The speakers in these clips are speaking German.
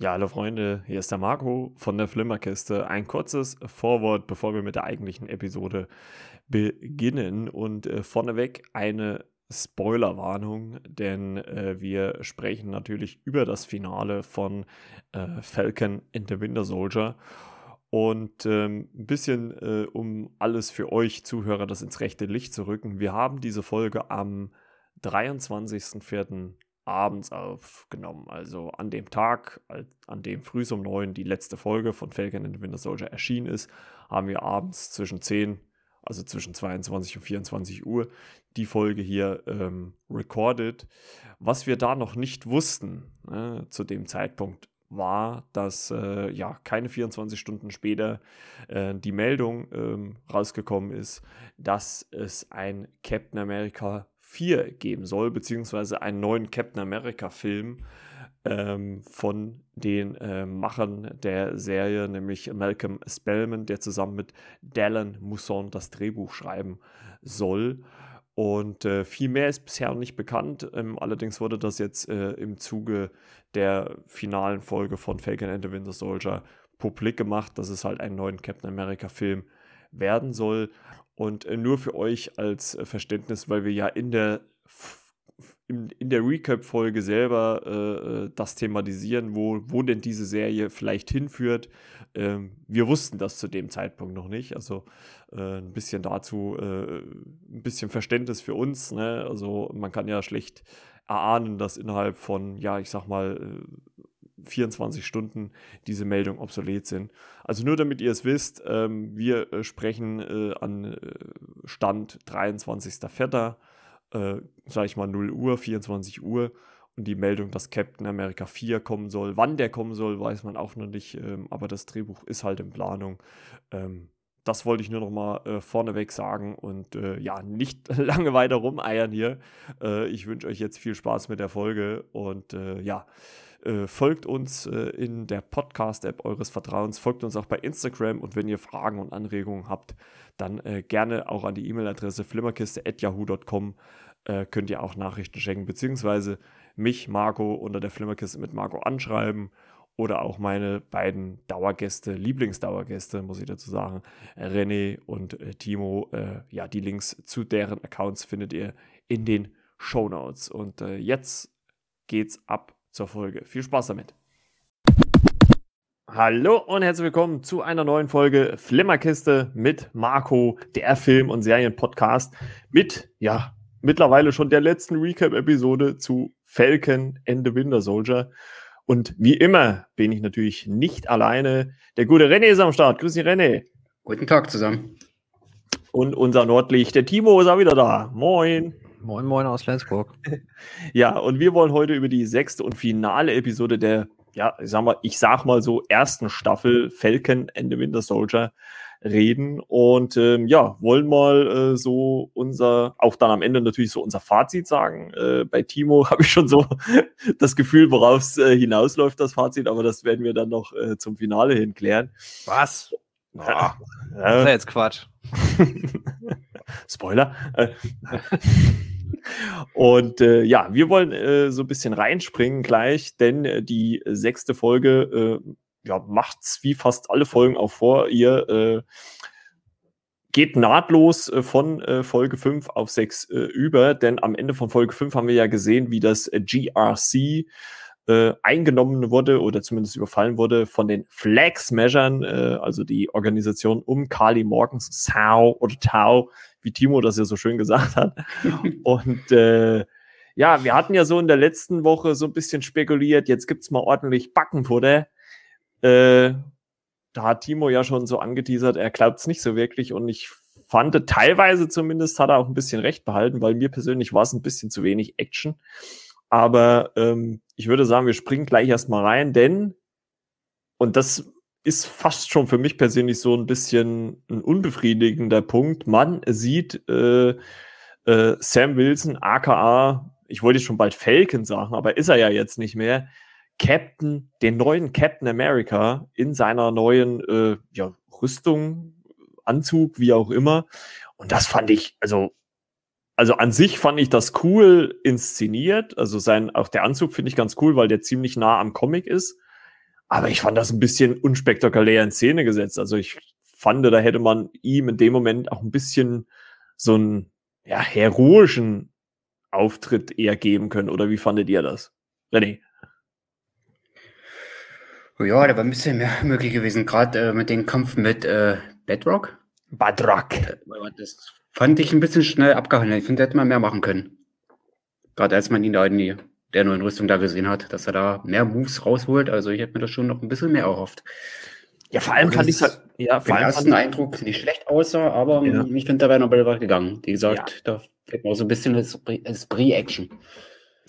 Ja, hallo Freunde, hier ist der Marco von der Flimmerkiste. Ein kurzes Vorwort, bevor wir mit der eigentlichen Episode beginnen. Und äh, vorneweg eine Spoilerwarnung, denn äh, wir sprechen natürlich über das Finale von äh, Falcon and the Winter Soldier. Und ähm, ein bisschen, äh, um alles für euch Zuhörer das ins rechte Licht zu rücken. Wir haben diese Folge am 23.04 abends aufgenommen. Also an dem Tag, an dem früh um neun die letzte Folge von Falcon and the Winter Soldier erschienen ist, haben wir abends zwischen 10, also zwischen 22 und 24 Uhr, die Folge hier ähm, recorded. Was wir da noch nicht wussten äh, zu dem Zeitpunkt war, dass äh, ja keine 24 Stunden später äh, die Meldung ähm, rausgekommen ist, dass es ein Captain America 4 geben soll, beziehungsweise einen neuen Captain America-Film ähm, von den äh, Machern der Serie, nämlich Malcolm Spellman, der zusammen mit Dallin Mousson das Drehbuch schreiben soll. Und äh, viel mehr ist bisher noch nicht bekannt. Ähm, allerdings wurde das jetzt äh, im Zuge der finalen Folge von Falcon and the Winter Soldier publik gemacht, dass es halt einen neuen Captain America-Film werden soll. Und äh, nur für euch als äh, Verständnis, weil wir ja in der in, in der Recap-Folge selber äh, äh, das thematisieren, wo, wo denn diese Serie vielleicht hinführt. Ähm, wir wussten das zu dem Zeitpunkt noch nicht. Also äh, ein bisschen dazu, äh, ein bisschen Verständnis für uns. Ne? Also man kann ja schlecht erahnen, dass innerhalb von, ja, ich sag mal, 24 Stunden diese Meldung obsolet sind. Also nur damit ihr es wisst, ähm, wir äh, sprechen äh, an äh, Stand 23.04., äh, sage ich mal 0 Uhr, 24 Uhr und die Meldung, dass Captain America 4 kommen soll. Wann der kommen soll, weiß man auch noch nicht, ähm, aber das Drehbuch ist halt in Planung. Ähm, das wollte ich nur noch mal äh, vorneweg sagen und äh, ja, nicht lange weiter rumeiern hier. Äh, ich wünsche euch jetzt viel Spaß mit der Folge und äh, ja, äh, folgt uns äh, in der Podcast-App eures Vertrauens, folgt uns auch bei Instagram und wenn ihr Fragen und Anregungen habt, dann äh, gerne auch an die E-Mail-Adresse flimmerkiste.yahoo.com äh, könnt ihr auch Nachrichten schenken, beziehungsweise mich, Marco, unter der Flimmerkiste mit Marco anschreiben oder auch meine beiden Dauergäste, Lieblingsdauergäste, muss ich dazu sagen, René und äh, Timo. Ja, die Links zu deren Accounts findet ihr in den Show Notes. Und jetzt geht's ab zur Folge. Viel Spaß damit. Hallo und herzlich willkommen zu einer neuen Folge Flimmerkiste mit Marco, der Film- und Serien-Podcast mit, ja, mittlerweile schon der letzten Recap-Episode zu Falcon and the Winter Soldier. Und wie immer bin ich natürlich nicht alleine. Der gute René ist am Start. Grüß dich, René. Guten Tag zusammen. Und unser Nordlicht, der Timo, ist auch wieder da. Moin. Moin, moin aus Flensburg. ja, und wir wollen heute über die sechste und finale Episode der, ja, ich sag mal, ich sag mal so, ersten Staffel Falcon and the Winter Soldier reden und ähm, ja, wollen mal äh, so unser, auch dann am Ende natürlich so unser Fazit sagen. Äh, bei Timo habe ich schon so das Gefühl, worauf es äh, hinausläuft, das Fazit, aber das werden wir dann noch äh, zum Finale hin klären. Was? Oh, ja. Das ist jetzt Quatsch. Spoiler. Äh, und äh, ja, wir wollen äh, so ein bisschen reinspringen gleich, denn äh, die sechste Folge äh, ja, macht's wie fast alle Folgen auch vor. Ihr äh, geht nahtlos von Folge 5 auf 6 äh, über, denn am Ende von Folge 5 haben wir ja gesehen, wie das GRC eingenommen wurde oder zumindest überfallen wurde von den Flag Smashern, also die Organisation um Carly Morgans Sau oder Tau, wie Timo das ja so schön gesagt hat. Und äh, ja, wir hatten ja so in der letzten Woche so ein bisschen spekuliert, jetzt gibt's mal ordentlich Backenfutter. Äh, da hat Timo ja schon so angeteasert, er glaubt's nicht so wirklich und ich fand, teilweise zumindest hat er auch ein bisschen recht behalten, weil mir persönlich war es ein bisschen zu wenig Action. Aber ähm, ich würde sagen, wir springen gleich erstmal rein, denn, und das ist fast schon für mich persönlich so ein bisschen ein unbefriedigender Punkt. Man sieht äh, äh, Sam Wilson, aka, ich wollte schon bald Falcon sagen, aber ist er ja jetzt nicht mehr, Captain, den neuen Captain America in seiner neuen äh, ja, Rüstung, Anzug, wie auch immer. Und das fand ich, also also an sich fand ich das cool inszeniert. Also sein, auch der Anzug finde ich ganz cool, weil der ziemlich nah am Comic ist. Aber ich fand das ein bisschen unspektakulär in Szene gesetzt. Also ich fand, da hätte man ihm in dem Moment auch ein bisschen so einen ja, heroischen Auftritt eher geben können. Oder wie fandet ihr das? René? Ja, da war ein bisschen mehr möglich gewesen, gerade äh, mit dem Kampf mit äh, Bedrock. Bedrock. Äh, das fand ich ein bisschen schnell abgehandelt. Ich finde, da hätte man mehr machen können. Gerade als man ihn da in die, der neuen Rüstung da gesehen hat, dass er da mehr Moves rausholt. Also ich hätte mir das schon noch ein bisschen mehr erhofft. Ja, vor allem fand ich halt, ja, vor allem ersten Eindruck nicht schlecht aussah, aber ja. ich finde, da wäre noch was gegangen. Wie gesagt, ja. da fehlt noch so ein bisschen Esprit-Action.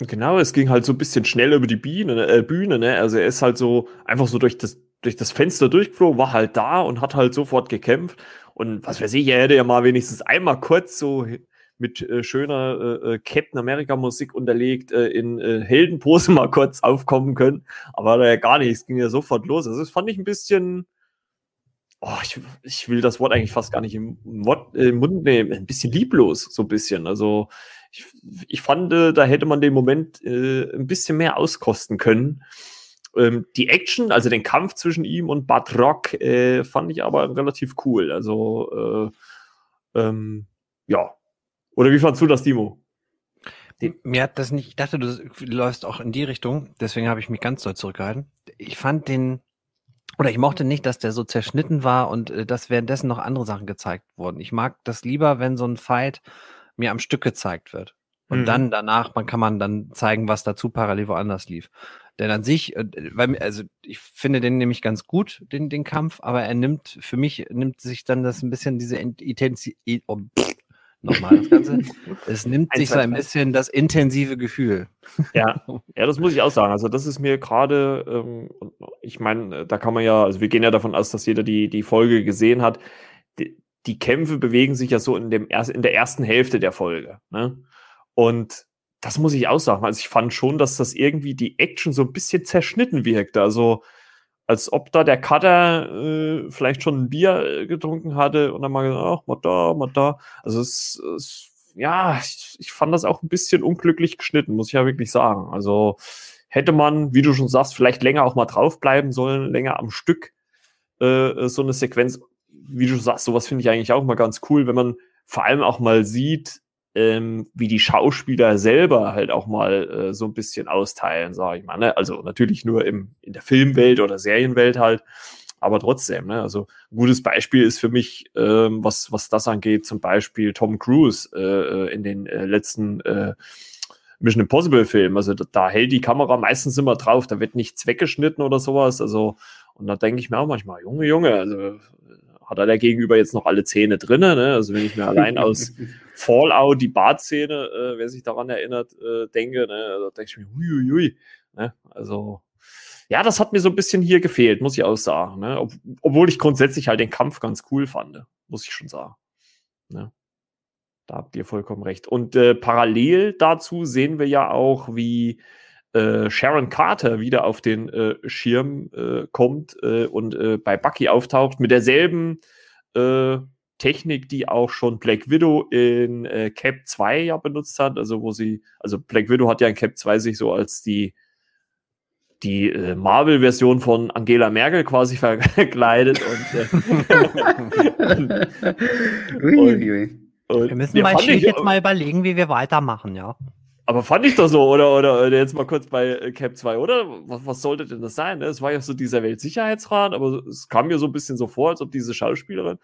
Genau, es ging halt so ein bisschen schnell über die Biene, äh, Bühne, ne? Also er ist halt so einfach so durch das, durch das Fenster durchgeflogen, war halt da und hat halt sofort gekämpft. Und was weiß ich, er hätte ja mal wenigstens einmal kurz so mit äh, schöner äh, äh Captain America Musik unterlegt äh, in äh, Heldenpose mal kurz aufkommen können. Aber da ja gar nicht, es ging ja sofort los. Also das fand ich ein bisschen, oh, ich, ich will das Wort eigentlich fast gar nicht im, Wort, im Mund nehmen, ein bisschen lieblos, so ein bisschen. Also ich, ich fand, äh, da hätte man den Moment äh, ein bisschen mehr auskosten können. Ähm, die Action, also den Kampf zwischen ihm und Bad Rock, äh, fand ich aber relativ cool. Also, äh, ähm, ja. Oder wie fandst du das, Dimo? Mir hat das nicht, ich dachte, du läufst auch in die Richtung, deswegen habe ich mich ganz doll zurückgehalten. Ich fand den, oder ich mochte nicht, dass der so zerschnitten war und äh, dass währenddessen noch andere Sachen gezeigt wurden. Ich mag das lieber, wenn so ein Fight mir am Stück gezeigt wird. Und mhm. dann danach man kann man dann zeigen, was dazu parallel woanders lief. Denn an sich, äh, weil, also ich finde den nämlich ganz gut, den, den Kampf, aber er nimmt, für mich nimmt sich dann das ein bisschen diese Intensität, oh, nochmal das Ganze, es nimmt sich so ein bisschen das intensive Gefühl. Ja, ja, das muss ich auch sagen. Also das ist mir gerade, ähm, ich meine, da kann man ja, also wir gehen ja davon aus, dass jeder die, die Folge gesehen hat. Die, die Kämpfe bewegen sich ja so in, dem in der ersten Hälfte der Folge. Ne? Und das muss ich auch sagen. Also ich fand schon, dass das irgendwie die Action so ein bisschen zerschnitten wirkte. Also als ob da der Cutter äh, vielleicht schon ein Bier äh, getrunken hatte und dann mal gesagt, ach, mal da, mal da. Also es, es ja, ich, ich, fand das auch ein bisschen unglücklich geschnitten, muss ich ja wirklich sagen. Also hätte man, wie du schon sagst, vielleicht länger auch mal draufbleiben sollen, länger am Stück äh, so eine Sequenz wie du sagst, sowas finde ich eigentlich auch mal ganz cool, wenn man vor allem auch mal sieht, ähm, wie die Schauspieler selber halt auch mal äh, so ein bisschen austeilen, sage ich mal. Ne? Also natürlich nur im, in der Filmwelt oder Serienwelt halt, aber trotzdem. Ne? Also ein gutes Beispiel ist für mich, ähm, was, was das angeht, zum Beispiel Tom Cruise äh, äh in den äh, letzten äh, Mission Impossible Filmen. Also da, da, hält die Kamera meistens immer drauf, da wird nichts weggeschnitten oder sowas. Also und da denke ich mir auch manchmal, Junge, Junge, also hat er der Gegenüber jetzt noch alle Zähne drin. Ne? Also wenn ich mir allein aus Fallout die Bartszene, äh, wer sich daran erinnert, äh, denke, ne? also denke ich mir, huiuiui. Ne? Also ja, das hat mir so ein bisschen hier gefehlt, muss ich auch sagen. Ne? Ob, obwohl ich grundsätzlich halt den Kampf ganz cool fand, muss ich schon sagen. Ne? Da habt ihr vollkommen recht. Und äh, parallel dazu sehen wir ja auch, wie äh, Sharon Carter wieder auf den äh, Schirm äh, kommt äh, und äh, bei Bucky auftaucht mit derselben Technik, die auch schon Black Widow in Cap 2 ja benutzt hat, also wo sie, also Black Widow hat ja in Cap 2 sich so als die die Marvel-Version von Angela Merkel quasi verkleidet und, und, und wir müssen mal jetzt mal überlegen, wie wir weitermachen, ja. Aber fand ich doch so, oder, oder, oder jetzt mal kurz bei äh, Cap 2, oder? Was, was sollte denn das sein? Ne? Es war ja so dieser Weltsicherheitsrat, aber es kam mir so ein bisschen so vor, als ob diese Schauspielerin,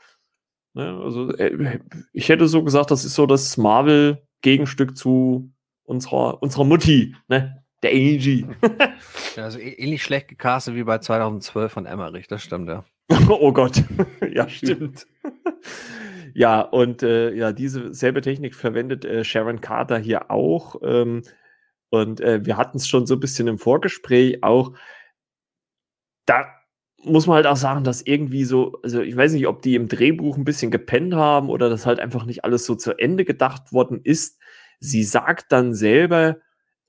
ne? also äh, ich hätte so gesagt, das ist so das Marvel-Gegenstück zu unserer, unserer Mutti, ne? Der Angie. ja, also ähnlich schlecht gecastet wie bei 2012 von Emmerich, das stimmt, ja. oh Gott, ja, stimmt. Ja, und äh, ja, diese selbe Technik verwendet äh, Sharon Carter hier auch. Ähm, und äh, wir hatten es schon so ein bisschen im Vorgespräch auch. Da muss man halt auch sagen, dass irgendwie so, also ich weiß nicht, ob die im Drehbuch ein bisschen gepennt haben oder das halt einfach nicht alles so zu Ende gedacht worden ist. Sie sagt dann selber,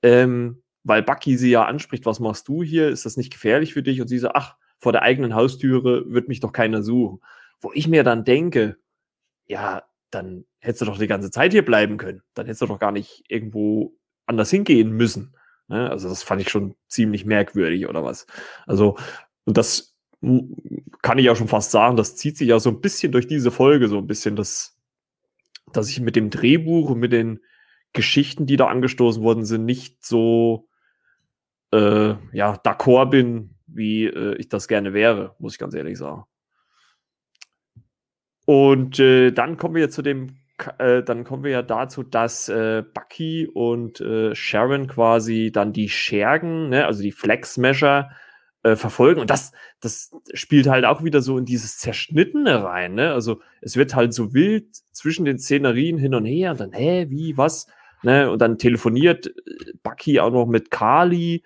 ähm, weil Bucky sie ja anspricht, was machst du hier? Ist das nicht gefährlich für dich? Und sie sagt, ach, vor der eigenen Haustüre wird mich doch keiner suchen. Wo ich mir dann denke, ja, dann hättest du doch die ganze Zeit hier bleiben können. Dann hättest du doch gar nicht irgendwo anders hingehen müssen. Ne? Also das fand ich schon ziemlich merkwürdig oder was. Also und das kann ich ja schon fast sagen, das zieht sich ja so ein bisschen durch diese Folge, so ein bisschen das, dass ich mit dem Drehbuch und mit den Geschichten, die da angestoßen worden sind, nicht so äh, ja, d'accord bin, wie äh, ich das gerne wäre, muss ich ganz ehrlich sagen. Und äh, dann kommen wir zu dem, äh, dann kommen wir ja dazu, dass äh, Bucky und äh, Sharon quasi dann die Schergen, ne, also die Flex Measure, äh, verfolgen. Und das, das spielt halt auch wieder so in dieses Zerschnittene rein. Ne? Also es wird halt so wild zwischen den Szenerien hin und her und dann, hä, wie, was? Ne? Und dann telefoniert äh, Bucky auch noch mit Kali,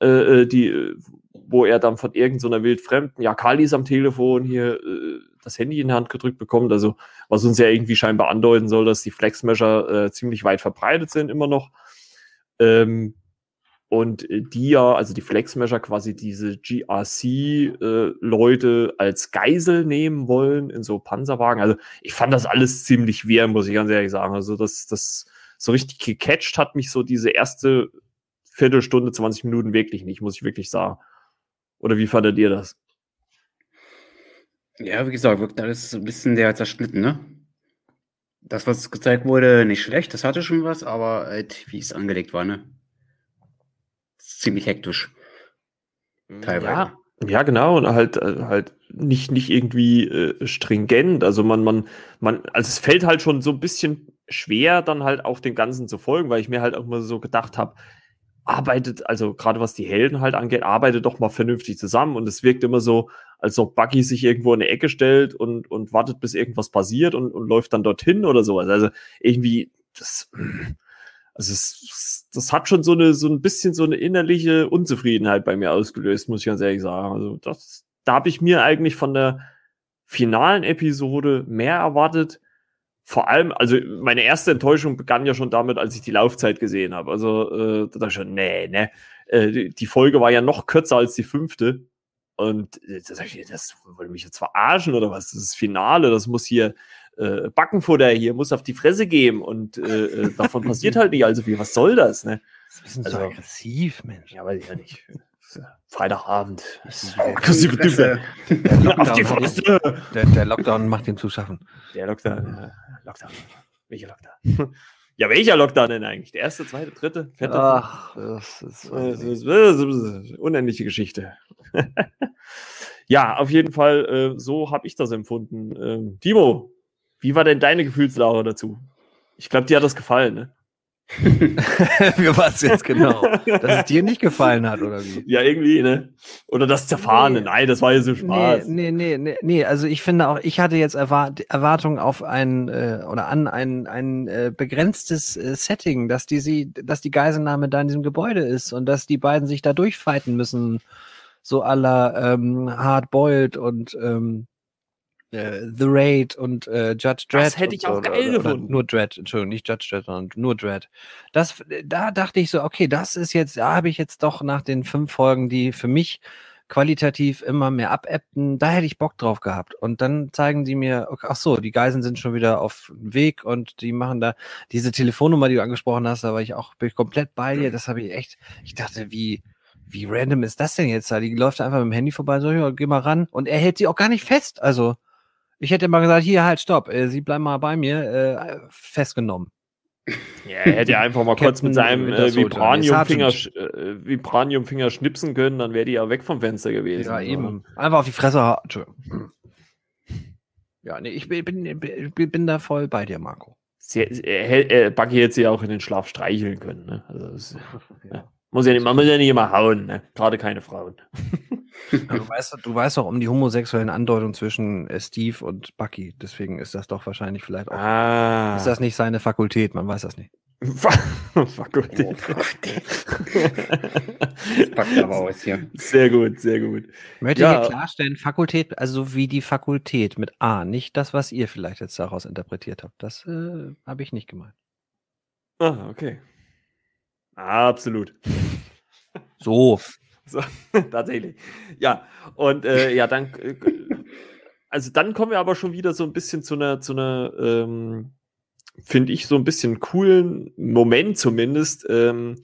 äh, äh, die, wo er dann von irgendeiner so wildfremden, ja, Kali ist am Telefon hier, äh, das Handy in die Hand gedrückt bekommt, also was uns ja irgendwie scheinbar andeuten soll, dass die Flexmeasure äh, ziemlich weit verbreitet sind immer noch. Ähm, und äh, die ja, also die Flexmeasure quasi diese GRC-Leute äh, als Geisel nehmen wollen in so Panzerwagen. Also ich fand das alles ziemlich wehr, muss ich ganz ehrlich sagen. Also das, das so richtig gecatcht hat mich so diese erste Viertelstunde, 20 Minuten wirklich nicht, muss ich wirklich sagen. Oder wie fandet ihr das? Ja, wie gesagt, wirkt alles so ein bisschen der zerschnitten, ne? Das, was gezeigt wurde, nicht schlecht, das hatte schon was, aber halt, wie es angelegt war, ne? Ziemlich hektisch. Teilweise. Ja, ja, genau, und halt, äh, halt nicht, nicht irgendwie äh, stringent. Also man, man, man, also es fällt halt schon so ein bisschen schwer, dann halt auch den Ganzen zu folgen, weil ich mir halt auch mal so gedacht habe, arbeitet, also gerade was die Helden halt angeht, arbeitet doch mal vernünftig zusammen. Und es wirkt immer so, als ob Bucky sich irgendwo in eine Ecke stellt und, und wartet, bis irgendwas passiert und, und läuft dann dorthin oder sowas. Also irgendwie, das, also es, das hat schon so eine so ein bisschen so eine innerliche Unzufriedenheit bei mir ausgelöst, muss ich ganz ehrlich sagen. Also das, da habe ich mir eigentlich von der finalen Episode mehr erwartet. Vor allem, also meine erste Enttäuschung begann ja schon damit, als ich die Laufzeit gesehen habe. Also äh, da dachte ich schon, nee, ne. Äh, die Folge war ja noch kürzer als die fünfte. Und äh, das, das wollte mich jetzt verarschen oder was? Das ist Finale, das muss hier äh, Backenfutter hier, muss auf die Fresse geben und äh, äh davon passiert halt nicht allzu viel. Was soll das, ne? Das ist also, so aggressiv, Mensch. Ja, weiß ich ja nicht. Freitagabend. Aggressive Typ. Auf die Fresse. Der, der, Lockdown macht ihm zu schaffen. Der Lockdown. Äh, Lockdown. Welcher Lockdown? Ja, welcher Lockdown denn eigentlich? Der erste, zweite, dritte, vierte? Ach, das ist, das ist, das ist unendliche Geschichte. ja, auf jeden Fall, äh, so habe ich das empfunden. Ähm, Timo, wie war denn deine Gefühlslage dazu? Ich glaube, dir hat das gefallen, ne? Wie war es jetzt genau? Dass es dir nicht gefallen hat, oder wie? Ja, irgendwie, ne? Oder das Zerfahrene. Nee. Nein, das war ja so Spaß. Nee, nee, nee, nee, Also ich finde auch, ich hatte jetzt Erwart Erwartungen auf ein äh, oder an ein, ein äh, begrenztes äh, Setting, dass die sie, dass die Geiselnahme da in diesem Gebäude ist und dass die beiden sich da durchfighten müssen. So aller ähm, Hard Boiled und ähm, äh, The Raid und äh, Judge Dredd. Das hätte ich auch so, geil oder, gefunden. Oder nur Dredd, Entschuldigung, nicht Judge Dredd, sondern nur Dredd. Das, da dachte ich so, okay, das ist jetzt, da habe ich jetzt doch nach den fünf Folgen, die für mich qualitativ immer mehr abebbten, da hätte ich Bock drauf gehabt. Und dann zeigen die mir, okay, ach so, die Geiseln sind schon wieder auf dem Weg und die machen da diese Telefonnummer, die du angesprochen hast, da war ich auch bin ich komplett bei dir. Das habe ich echt, ich dachte, wie, wie random ist das denn jetzt da? Die läuft einfach mit dem Handy vorbei, so, ja, geh mal ran. Und er hält sie auch gar nicht fest. Also, ich hätte mal gesagt, hier, halt, stopp, äh, Sie bleiben mal bei mir, äh, festgenommen. Ja, er hätte ja einfach mal kurz mit seinem äh, Vibraniumfinger äh, Vibraniumfinger schnipsen können, dann wäre die ja weg vom Fenster gewesen. Ja, eben. Einfach auf die Fresse. Ja, nee, ich bin, bin, bin da voll bei dir, Marco. Sie, äh, Buggy hätte sie auch in den Schlaf streicheln können. Ne? Also das, ja. Muss ja nicht, man muss ja nicht immer hauen, ne? gerade keine Frauen. du, weißt, du weißt doch um die homosexuellen Andeutungen zwischen äh, Steve und Bucky. Deswegen ist das doch wahrscheinlich vielleicht auch. Ah. Ist das nicht seine Fakultät? Man weiß das nicht. Fakultät. Oh, Fakultät. Packt aber aus hier. Sehr gut, sehr gut. Ich möchte ja. hier klarstellen, Fakultät, also wie die Fakultät mit A, nicht das, was ihr vielleicht jetzt daraus interpretiert habt. Das äh, habe ich nicht gemeint. Ah, okay. Absolut. So. So tatsächlich. Ja, und äh, ja, dann, äh, also dann kommen wir aber schon wieder so ein bisschen zu einer, zu einer, ähm, finde ich, so ein bisschen coolen Moment zumindest, ähm,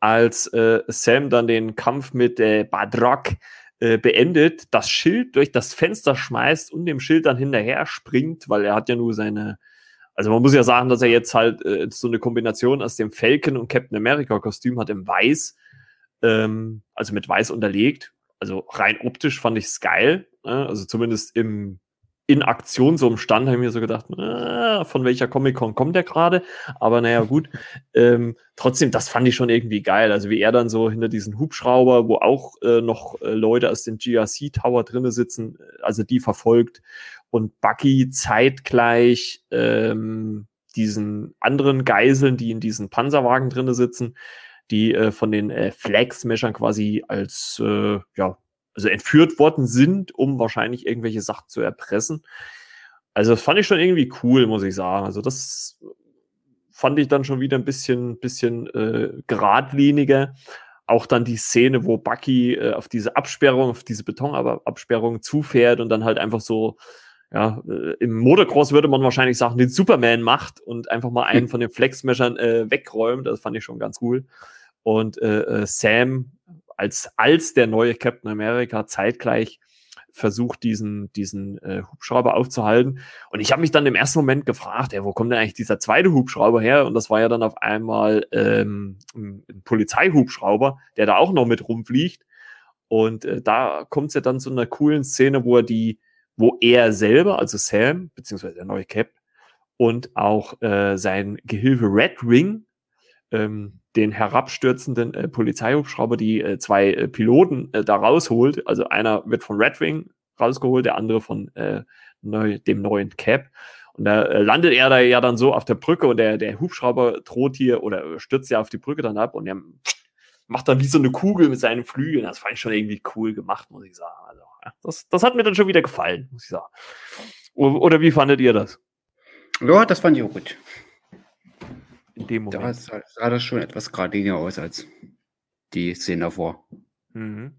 als äh, Sam dann den Kampf mit äh, Badrock äh, beendet, das Schild durch das Fenster schmeißt und dem Schild dann hinterher springt, weil er hat ja nur seine, also man muss ja sagen, dass er jetzt halt äh, so eine Kombination aus dem Falcon und Captain America Kostüm hat im Weiß, ähm, also mit Weiß unterlegt. Also rein optisch fand ich es geil, ne? also zumindest im in Aktion so im Stand, habe ich mir so gedacht, äh, von welcher Comic-Con kommt der gerade? Aber naja, gut. Ähm, trotzdem, das fand ich schon irgendwie geil. Also wie er dann so hinter diesen Hubschrauber, wo auch äh, noch äh, Leute aus dem GRC Tower drinnen sitzen, also die verfolgt und Bucky zeitgleich ähm, diesen anderen Geiseln, die in diesen Panzerwagen drinnen sitzen, die äh, von den äh, Flag-Smashern quasi als äh, ja, also entführt worden sind, um wahrscheinlich irgendwelche Sachen zu erpressen. Also das fand ich schon irgendwie cool, muss ich sagen. Also das fand ich dann schon wieder ein bisschen, bisschen äh, geradliniger. Auch dann die Szene, wo Bucky äh, auf diese Absperrung, auf diese Betonabsperrung zufährt und dann halt einfach so, ja, äh, im Motocross würde man wahrscheinlich sagen, den Superman macht und einfach mal einen hm. von den Flexmeshern äh, wegräumt. Das fand ich schon ganz cool. Und äh, äh Sam als, als der neue Captain America zeitgleich versucht, diesen, diesen äh, Hubschrauber aufzuhalten. Und ich habe mich dann im ersten Moment gefragt, ey, wo kommt denn eigentlich dieser zweite Hubschrauber her? Und das war ja dann auf einmal ähm, ein Polizeihubschrauber, der da auch noch mit rumfliegt. Und äh, da kommt es ja dann zu einer coolen Szene, wo er die, wo er selber, also Sam, beziehungsweise der neue Cap, und auch äh, sein Gehilfe Red Ring, ähm, den herabstürzenden äh, Polizeihubschrauber die äh, zwei äh, Piloten äh, da rausholt. Also einer wird von Red Wing rausgeholt, der andere von äh, neu, dem neuen Cap. Und da äh, landet er da ja dann so auf der Brücke und der, der Hubschrauber droht hier oder stürzt ja auf die Brücke dann ab und er macht dann wie so eine Kugel mit seinen Flügeln. Das fand ich schon irgendwie cool gemacht, muss ich sagen. Also, das, das hat mir dann schon wieder gefallen, muss ich sagen. Oder wie fandet ihr das? Ja, das fand ich auch gut in dem Moment. Da sah das schon etwas geradliniger aus als die Szene davor. Mhm.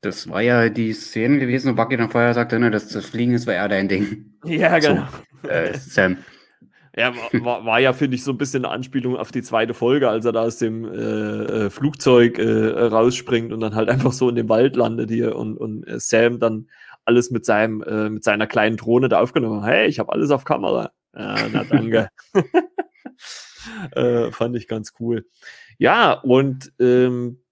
Das war ja die Szene gewesen, wo Bucky dann vorher sagte, ne, dass das Fliegen ist, war eher dein Ding. Ja, genau. So, äh, Sam. Ja, war, war ja, finde ich, so ein bisschen eine Anspielung auf die zweite Folge, als er da aus dem äh, äh, Flugzeug äh, rausspringt und dann halt einfach so in dem Wald landet hier und, und äh, Sam dann alles mit seinem, äh, mit seiner kleinen Drohne da aufgenommen hat. Hey, ich habe alles auf Kamera. Ja, na danke. äh, fand ich ganz cool. Ja, und ähm,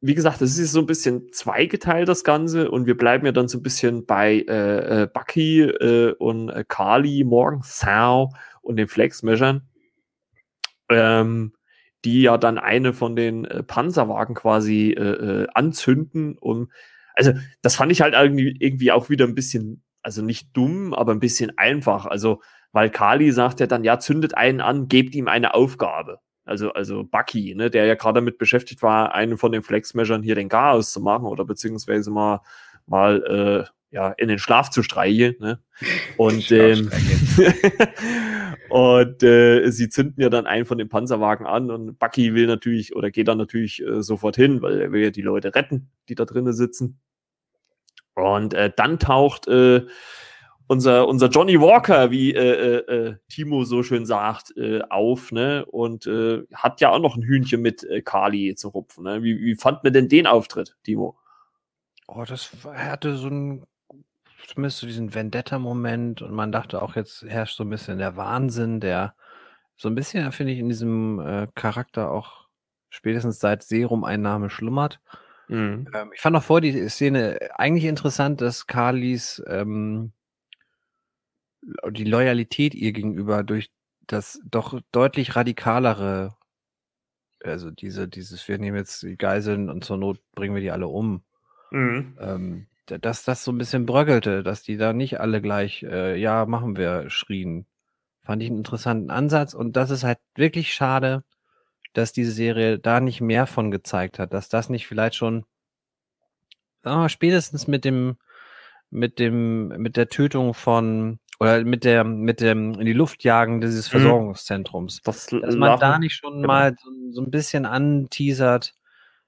wie gesagt, es ist so ein bisschen zweigeteilt, das Ganze, und wir bleiben ja dann so ein bisschen bei äh, äh Bucky äh, und äh, Carly, Morgan Thau und den Flexmeschern, ähm, die ja dann eine von den äh, Panzerwagen quasi äh, anzünden. Und also, das fand ich halt irgendwie, irgendwie auch wieder ein bisschen, also nicht dumm, aber ein bisschen einfach. Also, weil Kali sagt ja dann, ja, zündet einen an, gebt ihm eine Aufgabe. Also, also Bucky, ne, der ja gerade damit beschäftigt war, einen von den Flexmeasures hier den Chaos zu machen oder beziehungsweise mal, mal äh, ja, in den Schlaf zu streichen. Ne? Und, ähm, und äh, sie zünden ja dann einen von den Panzerwagen an und Bucky will natürlich oder geht dann natürlich äh, sofort hin, weil er will ja die Leute retten, die da drinnen sitzen. Und äh, dann taucht äh, unser, unser Johnny Walker, wie äh, äh, äh, Timo so schön sagt, äh, auf, ne? Und äh, hat ja auch noch ein Hühnchen mit äh, Kali zu rupfen. Ne? Wie, wie fand man denn den Auftritt, Timo? Oh, das hatte so ein, zumindest so diesen Vendetta-Moment und man dachte auch, jetzt herrscht so ein bisschen der Wahnsinn, der so ein bisschen, finde ich, in diesem Charakter auch spätestens seit Serum-Einnahme schlummert. Mhm. Ähm, ich fand auch vor die Szene eigentlich interessant, dass Carlys ähm, die Loyalität ihr gegenüber durch das doch deutlich radikalere, also diese, dieses, wir nehmen jetzt die Geiseln und zur Not bringen wir die alle um. Mhm. Ähm, dass das so ein bisschen bröckelte, dass die da nicht alle gleich, äh, ja, machen wir, schrien. Fand ich einen interessanten Ansatz und das ist halt wirklich schade, dass diese Serie da nicht mehr von gezeigt hat, dass das nicht vielleicht schon sagen wir, spätestens mit dem, mit dem, mit der Tötung von oder mit der, mit dem in die Luft jagen dieses mhm. Versorgungszentrums. Das dass man da nicht schon genau. mal so, so, ein bisschen anteasert.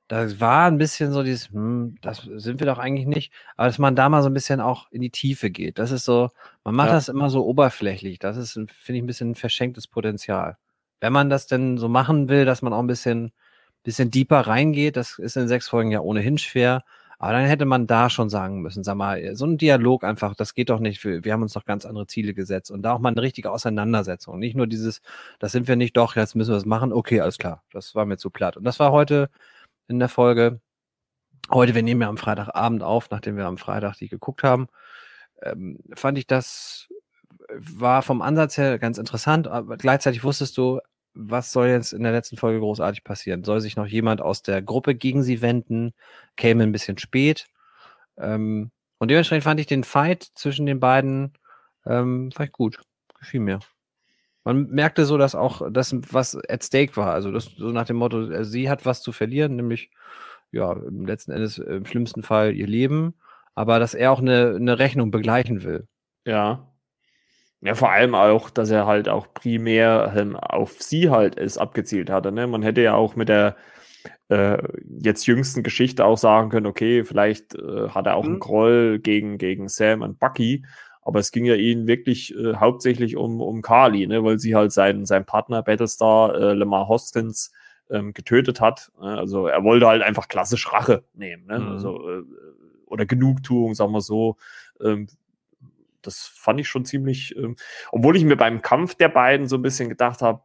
Das war ein bisschen so dieses, hm, das sind wir doch eigentlich nicht, aber dass man da mal so ein bisschen auch in die Tiefe geht. Das ist so, man macht ja. das immer so oberflächlich. Das ist, finde ich, ein bisschen ein verschenktes Potenzial. Wenn man das denn so machen will, dass man auch ein bisschen bisschen deeper reingeht. Das ist in sechs Folgen ja ohnehin schwer. Aber dann hätte man da schon sagen müssen, sag mal, so ein Dialog einfach, das geht doch nicht. Wir, wir haben uns doch ganz andere Ziele gesetzt und da auch mal eine richtige Auseinandersetzung. Nicht nur dieses, das sind wir nicht, doch, jetzt müssen wir es machen. Okay, alles klar. Das war mir zu platt. Und das war heute in der Folge. Heute, wir nehmen ja am Freitagabend auf, nachdem wir am Freitag die geguckt haben, ähm, fand ich das war vom Ansatz her ganz interessant, aber gleichzeitig wusstest du, was soll jetzt in der letzten Folge großartig passieren? Soll sich noch jemand aus der Gruppe gegen sie wenden? Käme ein bisschen spät. Ähm, und dementsprechend fand ich den Fight zwischen den beiden ähm, ich gut. Gefiel mir. Man merkte so, dass auch das, was at stake war, also das so nach dem Motto, äh, sie hat was zu verlieren, nämlich ja, im letzten Endes äh, im schlimmsten Fall ihr Leben, aber dass er auch eine, eine Rechnung begleichen will. Ja. Ja, vor allem auch, dass er halt auch primär ähm, auf sie halt es abgezielt hatte. Ne? Man hätte ja auch mit der äh, jetzt jüngsten Geschichte auch sagen können, okay, vielleicht äh, hat er auch mhm. einen Groll gegen, gegen Sam und Bucky, aber es ging ja ihnen wirklich äh, hauptsächlich um, um Carly, ne? weil sie halt seinen, seinen Partner Battlestar äh, Lamar Hoskins ähm, getötet hat. Ne? Also er wollte halt einfach klassisch Rache nehmen. Ne? Mhm. Also, äh, oder Genugtuung, sagen wir so. Ähm, das fand ich schon ziemlich, ähm, obwohl ich mir beim Kampf der beiden so ein bisschen gedacht habe,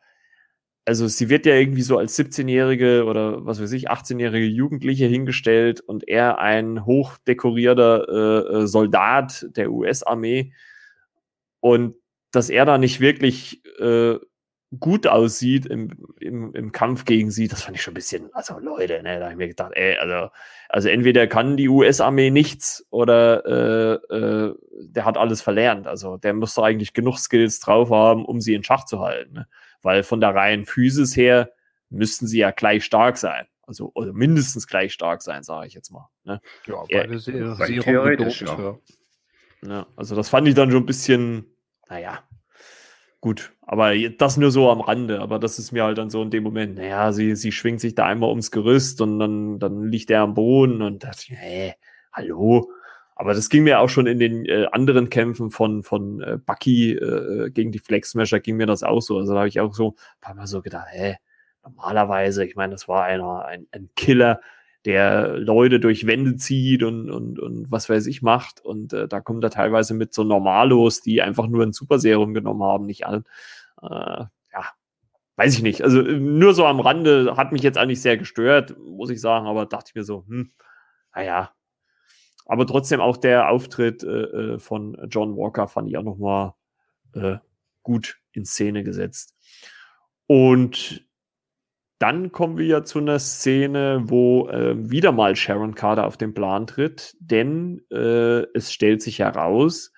also sie wird ja irgendwie so als 17-jährige oder was weiß ich, 18-jährige Jugendliche hingestellt und er ein hochdekorierter äh, äh Soldat der US-Armee und dass er da nicht wirklich äh, gut aussieht im, im, im Kampf gegen sie, das fand ich schon ein bisschen, also Leute, ne, da habe ich mir gedacht, ey, also, also entweder kann die US-Armee nichts oder äh, äh, der hat alles verlernt. Also der muss doch eigentlich genug Skills drauf haben, um sie in Schach zu halten. Ne? Weil von der reinen Physis her müssten sie ja gleich stark sein. Also oder mindestens gleich stark sein, sage ich jetzt mal. Ne? Ja, beide sehr, sehr theoretisch, ja. ja. Also das fand ich dann schon ein bisschen, naja, Gut, aber das nur so am Rande, aber das ist mir halt dann so in dem Moment, naja, sie, sie schwingt sich da einmal ums Gerüst und dann, dann liegt er am Boden und dachte ich, hey, hallo. Aber das ging mir auch schon in den äh, anderen Kämpfen von, von äh, Bucky äh, gegen die Flexsmasher ging mir das auch so. Also da habe ich auch so ein paar Mal so gedacht, hä, normalerweise, ich meine, das war einer, ein, ein Killer, der Leute durch Wände zieht und, und, und was weiß ich macht. Und äh, da kommt er teilweise mit so Normalos, die einfach nur ein Super Serum genommen haben, nicht an. Äh, ja, weiß ich nicht. Also nur so am Rande hat mich jetzt eigentlich sehr gestört, muss ich sagen, aber dachte ich mir so, hm, naja. Aber trotzdem auch der Auftritt äh, äh, von John Walker fand ich auch nochmal äh, gut in Szene gesetzt. Und dann kommen wir ja zu einer Szene, wo äh, wieder mal Sharon Carter auf den Plan tritt, denn äh, es stellt sich heraus,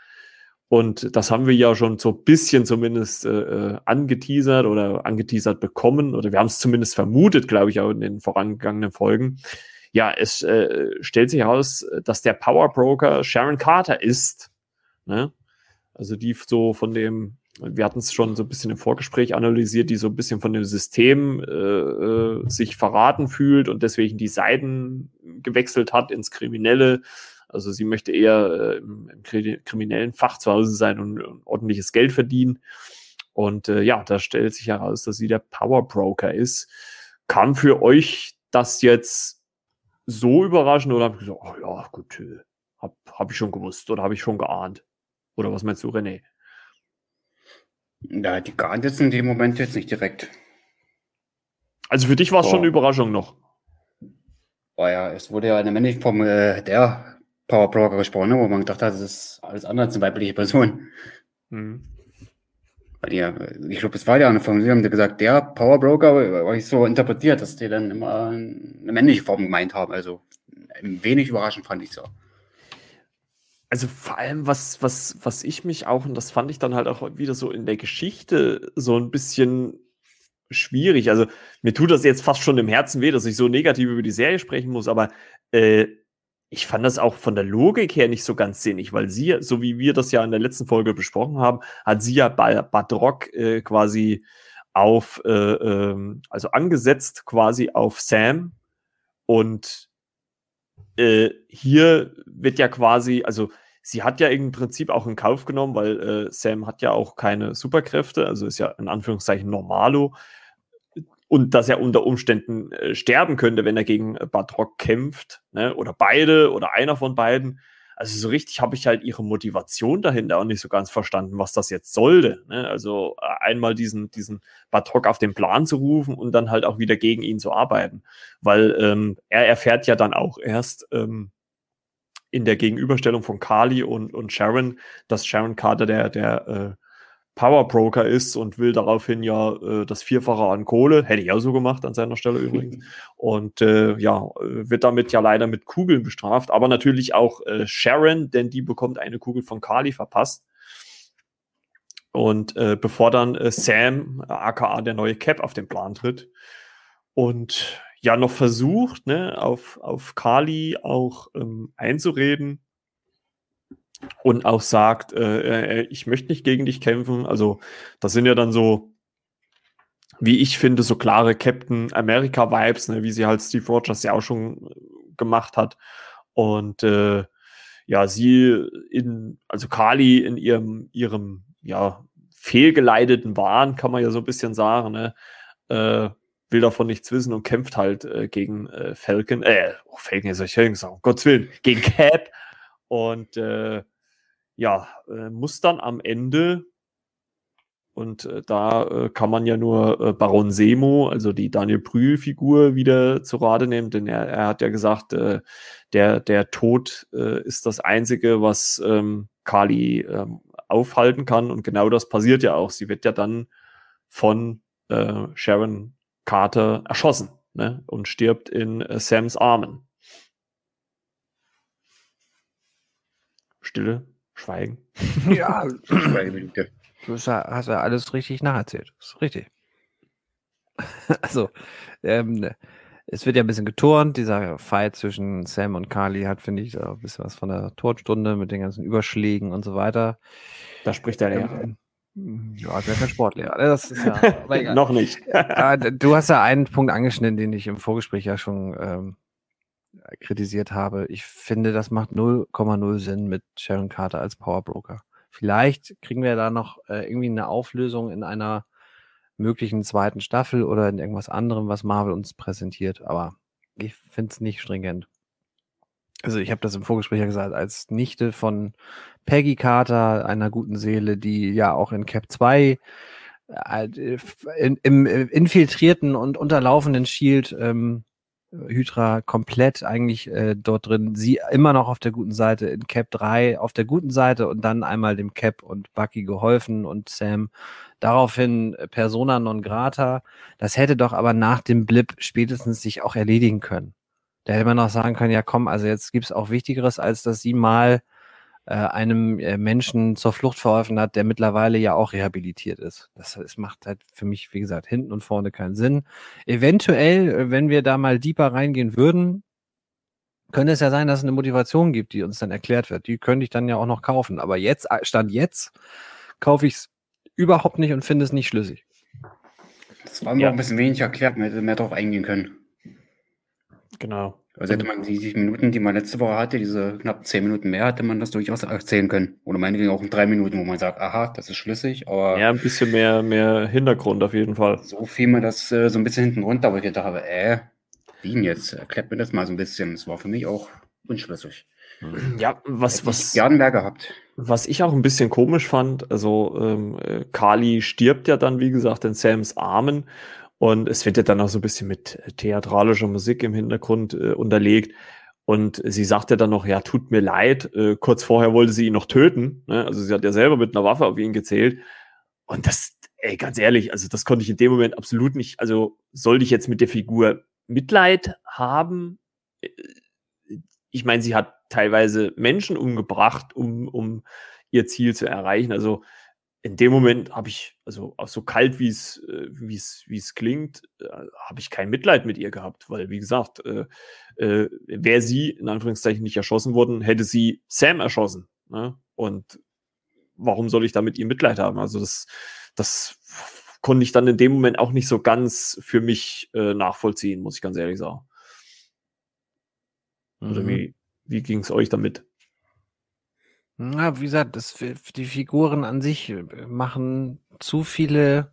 und das haben wir ja schon so ein bisschen zumindest äh, äh angeteasert oder angeteasert bekommen, oder wir haben es zumindest vermutet, glaube ich, auch in den vorangegangenen Folgen. Ja, es äh, stellt sich heraus, dass der Power Broker Sharon Carter ist. Ne? Also die so von dem wir hatten es schon so ein bisschen im Vorgespräch analysiert, die so ein bisschen von dem System äh, äh, sich verraten fühlt und deswegen die Seiten gewechselt hat ins Kriminelle. Also sie möchte eher äh, im, im, kriminellen Fach zu Hause sein und, und ordentliches Geld verdienen. Und äh, ja, da stellt sich heraus, dass sie der Power Broker ist. Kam für euch das jetzt so überraschend oder habt ihr gesagt, oh ja, gut, äh, hab, hab ich schon gewusst oder habe ich schon geahnt? Oder was meinst du, René? Ja, die geahnt jetzt in dem Moment jetzt nicht direkt. Also für dich war es schon eine Überraschung noch. Oh ja, es wurde ja in der männlichen Form äh, der Power Broker gesprochen, ne, wo man gedacht hat, das ist alles andere als eine weibliche Person. Mhm. Weil die, ich glaube, es war ja eine Form, sie haben gesagt, der Power Broker, war ich so interpretiert, dass die dann immer eine männliche Form gemeint haben. Also wenig überraschend fand ich so also vor allem, was, was, was ich mich auch, und das fand ich dann halt auch wieder so in der Geschichte so ein bisschen schwierig. Also mir tut das jetzt fast schon im Herzen weh, dass ich so negativ über die Serie sprechen muss, aber äh, ich fand das auch von der Logik her nicht so ganz sinnig, weil sie, so wie wir das ja in der letzten Folge besprochen haben, hat sie ja Badrock äh, quasi auf, äh, ähm, also angesetzt quasi auf Sam und äh, hier wird ja quasi, also sie hat ja im Prinzip auch in Kauf genommen, weil äh, Sam hat ja auch keine Superkräfte, also ist ja in Anführungszeichen Normalo. und dass er unter Umständen äh, sterben könnte, wenn er gegen äh, Batrock kämpft, ne? oder beide oder einer von beiden. Also so richtig habe ich halt ihre Motivation dahinter auch nicht so ganz verstanden, was das jetzt sollte. Ne? Also äh, einmal diesen, diesen Batrock auf den Plan zu rufen und dann halt auch wieder gegen ihn zu arbeiten. Weil ähm, er erfährt ja dann auch erst ähm, in der Gegenüberstellung von Carly und, und Sharon, dass Sharon Carter der, der äh, Powerbroker ist und will daraufhin ja äh, das Vierfache an Kohle, hätte ich auch so gemacht an seiner Stelle übrigens, und äh, ja, wird damit ja leider mit Kugeln bestraft, aber natürlich auch äh, Sharon, denn die bekommt eine Kugel von Carly verpasst. Und äh, bevor dann äh, Sam, aka der neue Cap, auf den Plan tritt und ja noch versucht, ne, auf, auf Carly auch ähm, einzureden, und auch sagt, äh, äh, ich möchte nicht gegen dich kämpfen. Also das sind ja dann so, wie ich finde, so klare Captain America Vibes, ne, wie sie halt Steve Rogers ja auch schon gemacht hat. Und äh, ja, sie in, also Kali in ihrem, ihrem, ja, fehlgeleiteten Wahn, kann man ja so ein bisschen sagen, ne, äh, will davon nichts wissen und kämpft halt äh, gegen äh, Falcon, äh, oh, Falcon ist ja sagen, um Gottes Willen, gegen Cap und äh, ja, äh, muss dann am Ende, und äh, da äh, kann man ja nur äh, Baron Semo, also die Daniel Brühl-Figur, wieder zu Rate nehmen, denn er, er hat ja gesagt, äh, der, der Tod äh, ist das Einzige, was ähm, Kali ähm, aufhalten kann. Und genau das passiert ja auch. Sie wird ja dann von Sharon Carter erschossen ne? und stirbt in Sams Armen. Stille. Schweigen. Ja, Schweigeminute. Du hast ja alles richtig nacherzählt. Das ist richtig. also, ähm, es wird ja ein bisschen geturnt. Dieser Fight zwischen Sam und Carly hat, finde ich, ein bisschen was von der Todstunde mit den ganzen Überschlägen und so weiter. Da spricht der Lehrer. Ähm, ja, der ist kein Sportlehrer. Ne? Das ist ja, Noch nicht. du hast ja einen Punkt angeschnitten, den ich im Vorgespräch ja schon ähm, kritisiert habe. Ich finde, das macht 0,0 Sinn mit Sharon Carter als Powerbroker. Vielleicht kriegen wir da noch äh, irgendwie eine Auflösung in einer möglichen zweiten Staffel oder in irgendwas anderem, was Marvel uns präsentiert, aber ich finde es nicht stringent. Also ich habe das im Vorgespräch ja gesagt, als Nichte von Peggy Carter, einer guten Seele, die ja auch in Cap 2 äh, in, im infiltrierten und unterlaufenden Shield ähm, Hydra komplett eigentlich äh, dort drin. Sie immer noch auf der guten Seite, in Cap 3 auf der guten Seite und dann einmal dem Cap und Bucky geholfen und Sam daraufhin äh, Persona non grata. Das hätte doch aber nach dem Blip spätestens sich auch erledigen können. Da hätte man noch sagen können, ja komm, also jetzt gibt's auch Wichtigeres, als dass sie mal äh, einem äh, Menschen zur Flucht verholfen hat, der mittlerweile ja auch rehabilitiert ist. Das, das macht halt für mich, wie gesagt, hinten und vorne keinen Sinn. Eventuell, äh, wenn wir da mal deeper reingehen würden, könnte es ja sein, dass es eine Motivation gibt, die uns dann erklärt wird. Die könnte ich dann ja auch noch kaufen. Aber jetzt, Stand jetzt, kaufe ich es überhaupt nicht und finde es nicht schlüssig. Das war mir ja. auch ein bisschen wenig erklärt, man hätte mehr darauf eingehen können. Genau. Also hätte man die, Minuten, die man letzte Woche hatte, diese knapp zehn Minuten mehr, hätte man das durchaus erzählen können. Oder meinetwegen auch in drei Minuten, wo man sagt, aha, das ist schlüssig, aber. Ja, ein bisschen mehr, mehr Hintergrund auf jeden Fall. So fiel mir das äh, so ein bisschen hinten runter, aber ich dachte, äh, wie denn jetzt? Erklärt mir das mal so ein bisschen. Das war für mich auch unschlüssig. Ja, was, was. Gern mehr gehabt. Was ich auch ein bisschen komisch fand, also ähm, äh, Kali stirbt ja dann, wie gesagt, in Sams Armen und es wird ja dann auch so ein bisschen mit theatralischer Musik im Hintergrund äh, unterlegt. Und sie sagte dann noch, ja, tut mir leid. Äh, kurz vorher wollte sie ihn noch töten. Ne? Also sie hat ja selber mit einer Waffe auf ihn gezählt. Und das, ey, ganz ehrlich, also das konnte ich in dem Moment absolut nicht. Also sollte ich jetzt mit der Figur Mitleid haben? Äh, ich meine, sie hat teilweise Menschen umgebracht, um, um ihr Ziel zu erreichen. Also in dem Moment habe ich, also auch so kalt, wie es, äh, wie es, wie es klingt, äh, habe ich kein Mitleid mit ihr gehabt, weil, wie gesagt, äh, äh, wäre sie in Anführungszeichen nicht erschossen worden, hätte sie Sam erschossen. Ne? Und warum soll ich da mit ihr Mitleid haben? Also das, das konnte ich dann in dem Moment auch nicht so ganz für mich äh, nachvollziehen, muss ich ganz ehrlich sagen. Mhm. Oder wie, wie ging es euch damit? Na, wie gesagt, das, die Figuren an sich äh, machen zu viele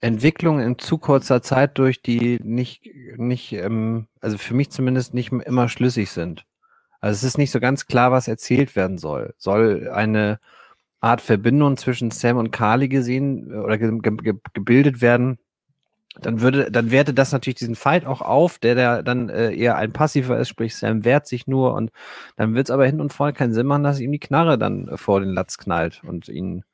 Entwicklung in zu kurzer Zeit durch, die nicht, nicht, ähm, also für mich zumindest nicht immer schlüssig sind. Also es ist nicht so ganz klar, was erzählt werden soll. Soll eine Art Verbindung zwischen Sam und Carly gesehen äh, oder ge ge gebildet werden, dann würde, dann werte das natürlich diesen Fight auch auf, der, der dann äh, eher ein passiver ist, sprich Sam wehrt sich nur und dann wird es aber hin und vorne keinen Sinn machen, dass ihm die Knarre dann äh, vor den Latz knallt und ihn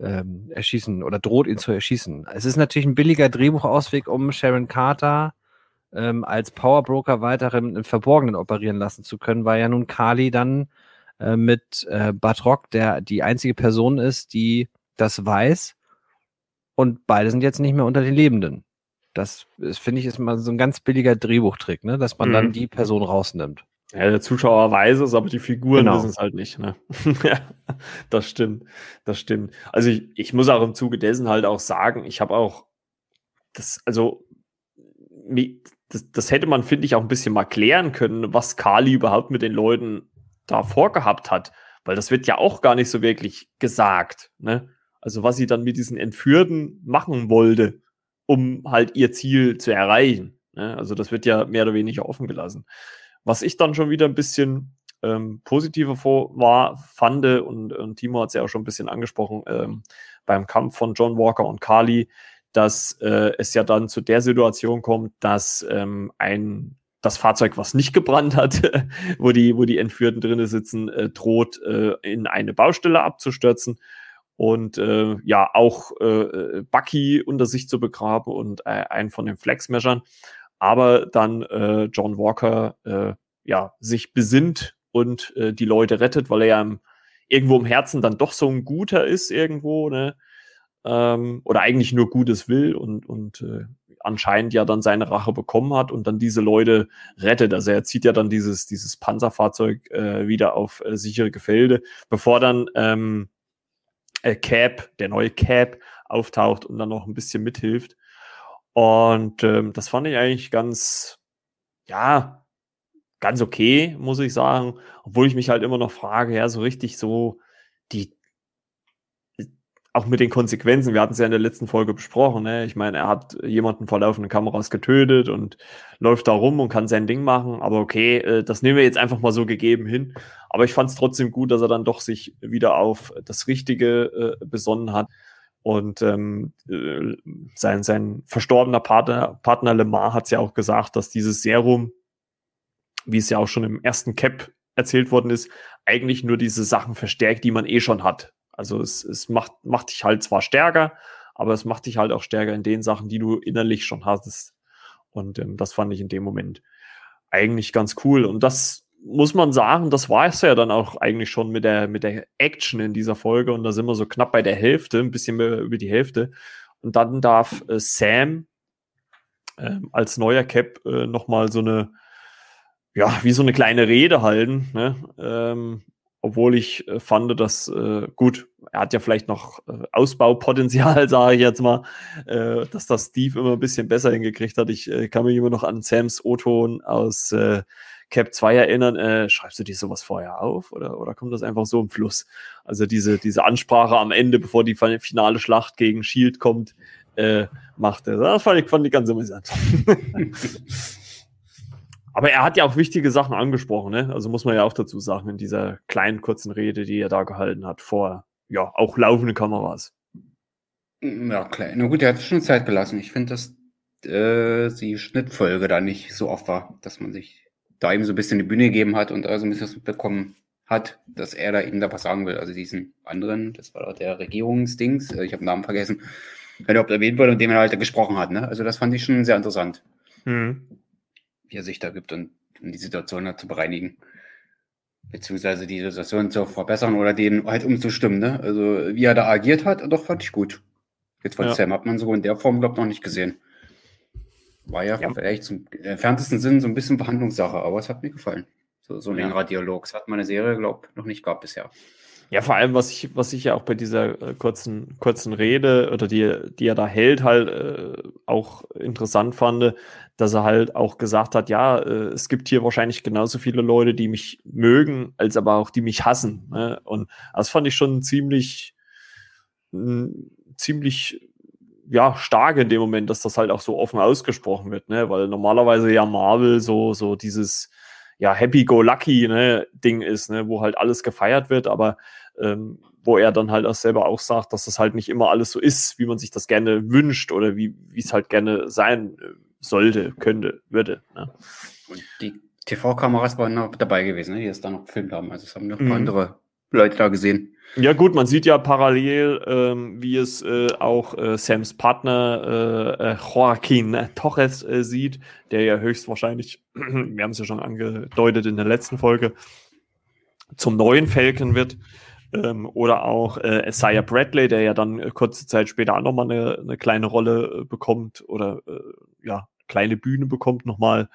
ähm, erschießen oder droht ihn zu erschießen. Es ist natürlich ein billiger Drehbuchausweg, um Sharon Carter ähm, als Powerbroker weiter im, im, Verborgenen operieren lassen zu können, weil ja nun Kali dann äh, mit äh, Batrock der die einzige Person ist, die das weiß und beide sind jetzt nicht mehr unter den Lebenden. Das finde ich ist mal so ein ganz billiger Drehbuchtrick, ne? dass man mhm. dann die Person rausnimmt. Ja, der Zuschauer weiß es, aber die Figuren genau. wissen es halt nicht. Ne? ja, das stimmt. Das stimmt. Also ich, ich muss auch im Zuge dessen halt auch sagen, ich habe auch das, also das, das hätte man, finde ich, auch ein bisschen mal klären können, was Kali überhaupt mit den Leuten da vorgehabt hat. Weil das wird ja auch gar nicht so wirklich gesagt. Ne? Also was sie dann mit diesen Entführten machen wollte, um halt ihr Ziel zu erreichen. Ne? Also das wird ja mehr oder weniger offen gelassen. Was ich dann schon wieder ein bisschen ähm, positiver vor war, fand, und, und Timo hat es ja auch schon ein bisschen angesprochen, ähm, beim Kampf von John Walker und Carly, dass äh, es ja dann zu der Situation kommt, dass ähm, ein das Fahrzeug, was nicht gebrannt hat, wo die, wo die Entführten drinnen sitzen, äh, droht, äh, in eine Baustelle abzustürzen und äh, ja auch äh, Bucky unter sich zu begraben und äh, einen von den Flexmeshern aber dann äh, John Walker äh, ja sich besinnt und äh, die Leute rettet, weil er ja im, irgendwo im Herzen dann doch so ein Guter ist irgendwo, ne? Ähm, oder eigentlich nur Gutes will und, und äh, anscheinend ja dann seine Rache bekommen hat und dann diese Leute rettet. Also er zieht ja dann dieses, dieses Panzerfahrzeug äh, wieder auf äh, sichere Gefilde, bevor dann ähm, äh, Cap, der neue Cap, auftaucht und dann noch ein bisschen mithilft. Und ähm, das fand ich eigentlich ganz, ja, ganz okay, muss ich sagen. Obwohl ich mich halt immer noch frage, ja, so richtig so die, auch mit den Konsequenzen, wir hatten es ja in der letzten Folge besprochen, ne? Ich meine, er hat jemanden vor laufenden Kameras getötet und läuft da rum und kann sein Ding machen, aber okay, äh, das nehmen wir jetzt einfach mal so gegeben hin. Aber ich fand es trotzdem gut, dass er dann doch sich wieder auf das Richtige äh, besonnen hat und ähm, äh, sein, sein verstorbener Partner, Partner Lemar hat es ja auch gesagt, dass dieses Serum, wie es ja auch schon im ersten Cap erzählt worden ist, eigentlich nur diese Sachen verstärkt, die man eh schon hat. Also es, es macht, macht dich halt zwar stärker, aber es macht dich halt auch stärker in den Sachen, die du innerlich schon hattest. Und ähm, das fand ich in dem Moment eigentlich ganz cool. Und das muss man sagen, das war es ja dann auch eigentlich schon mit der, mit der Action in dieser Folge. Und da sind wir so knapp bei der Hälfte, ein bisschen mehr über die Hälfte. Und dann darf äh, Sam äh, als neuer Cap äh, nochmal so eine, ja, wie so eine kleine Rede halten. Ne? Ähm, obwohl ich äh, fand, dass, äh, gut, er hat ja vielleicht noch äh, Ausbaupotenzial, sage ich jetzt mal, äh, dass das Steve immer ein bisschen besser hingekriegt hat. Ich äh, kann mich immer noch an Sams O-Ton aus äh, Cap 2 erinnern, schreibst du dir sowas vorher auf oder, oder kommt das einfach so im Fluss? Also diese, diese Ansprache am Ende, bevor die finale Schlacht gegen Shield kommt, macht er. Das fand ich, fand ich ganz amüsant. Aber er hat ja auch wichtige Sachen angesprochen, ne? Also muss man ja auch dazu sagen, in dieser kleinen, kurzen Rede, die er da gehalten hat, vor ja auch laufenden Kameras. Ja, klar. Na gut, er hat schon Zeit gelassen. Ich finde, dass äh, die Schnittfolge da nicht so oft war, dass man sich da ihm so ein bisschen die Bühne gegeben hat und also ein bisschen bekommen hat, dass er da eben da was sagen will. Also diesen anderen, das war der Regierungsdings, äh, ich habe den Namen vergessen, wenn er überhaupt erwähnt wurde und dem er halt gesprochen hat. Ne? Also das fand ich schon sehr interessant, mhm. Wie er sich da gibt und um die Situation halt zu bereinigen. Beziehungsweise die Situation zu verbessern oder den halt umzustimmen. Ne? Also wie er da agiert hat, doch fand ich gut. Jetzt von ja. Sam hat man so in der Form, glaube ich, noch nicht gesehen. War ja, ja. vielleicht zum entferntesten Sinn so ein bisschen Verhandlungssache, aber es hat mir gefallen. So, so ein ja. längerer Dialog. Das hat meine Serie, glaube ich, noch nicht gehabt bisher. Ja, vor allem, was ich, was ich ja auch bei dieser äh, kurzen, kurzen Rede oder die, die er da hält, halt äh, auch interessant fand, dass er halt auch gesagt hat, ja, äh, es gibt hier wahrscheinlich genauso viele Leute, die mich mögen, als aber auch die mich hassen. Ne? Und das fand ich schon ziemlich, ziemlich ja, stark in dem Moment, dass das halt auch so offen ausgesprochen wird, ne? Weil normalerweise ja Marvel so, so dieses ja, Happy-Go-Lucky ne, Ding ist, ne, wo halt alles gefeiert wird, aber ähm, wo er dann halt auch selber auch sagt, dass das halt nicht immer alles so ist, wie man sich das gerne wünscht oder wie es halt gerne sein äh, sollte, könnte, würde. Ne? Und die TV-Kameras waren noch dabei gewesen, ne, die es da noch gefilmt haben. Also es haben noch mhm. andere Leute da gesehen. Ja gut, man sieht ja parallel, ähm, wie es äh, auch äh, Sams Partner äh, äh Joaquin Torres äh, sieht, der ja höchstwahrscheinlich, wir haben es ja schon angedeutet in der letzten Folge, zum neuen Falcon wird. Ähm, oder auch äh, Isaiah Bradley, der ja dann kurze Zeit später auch nochmal eine, eine kleine Rolle bekommt oder ja, kleine Bühne bekommt nochmal.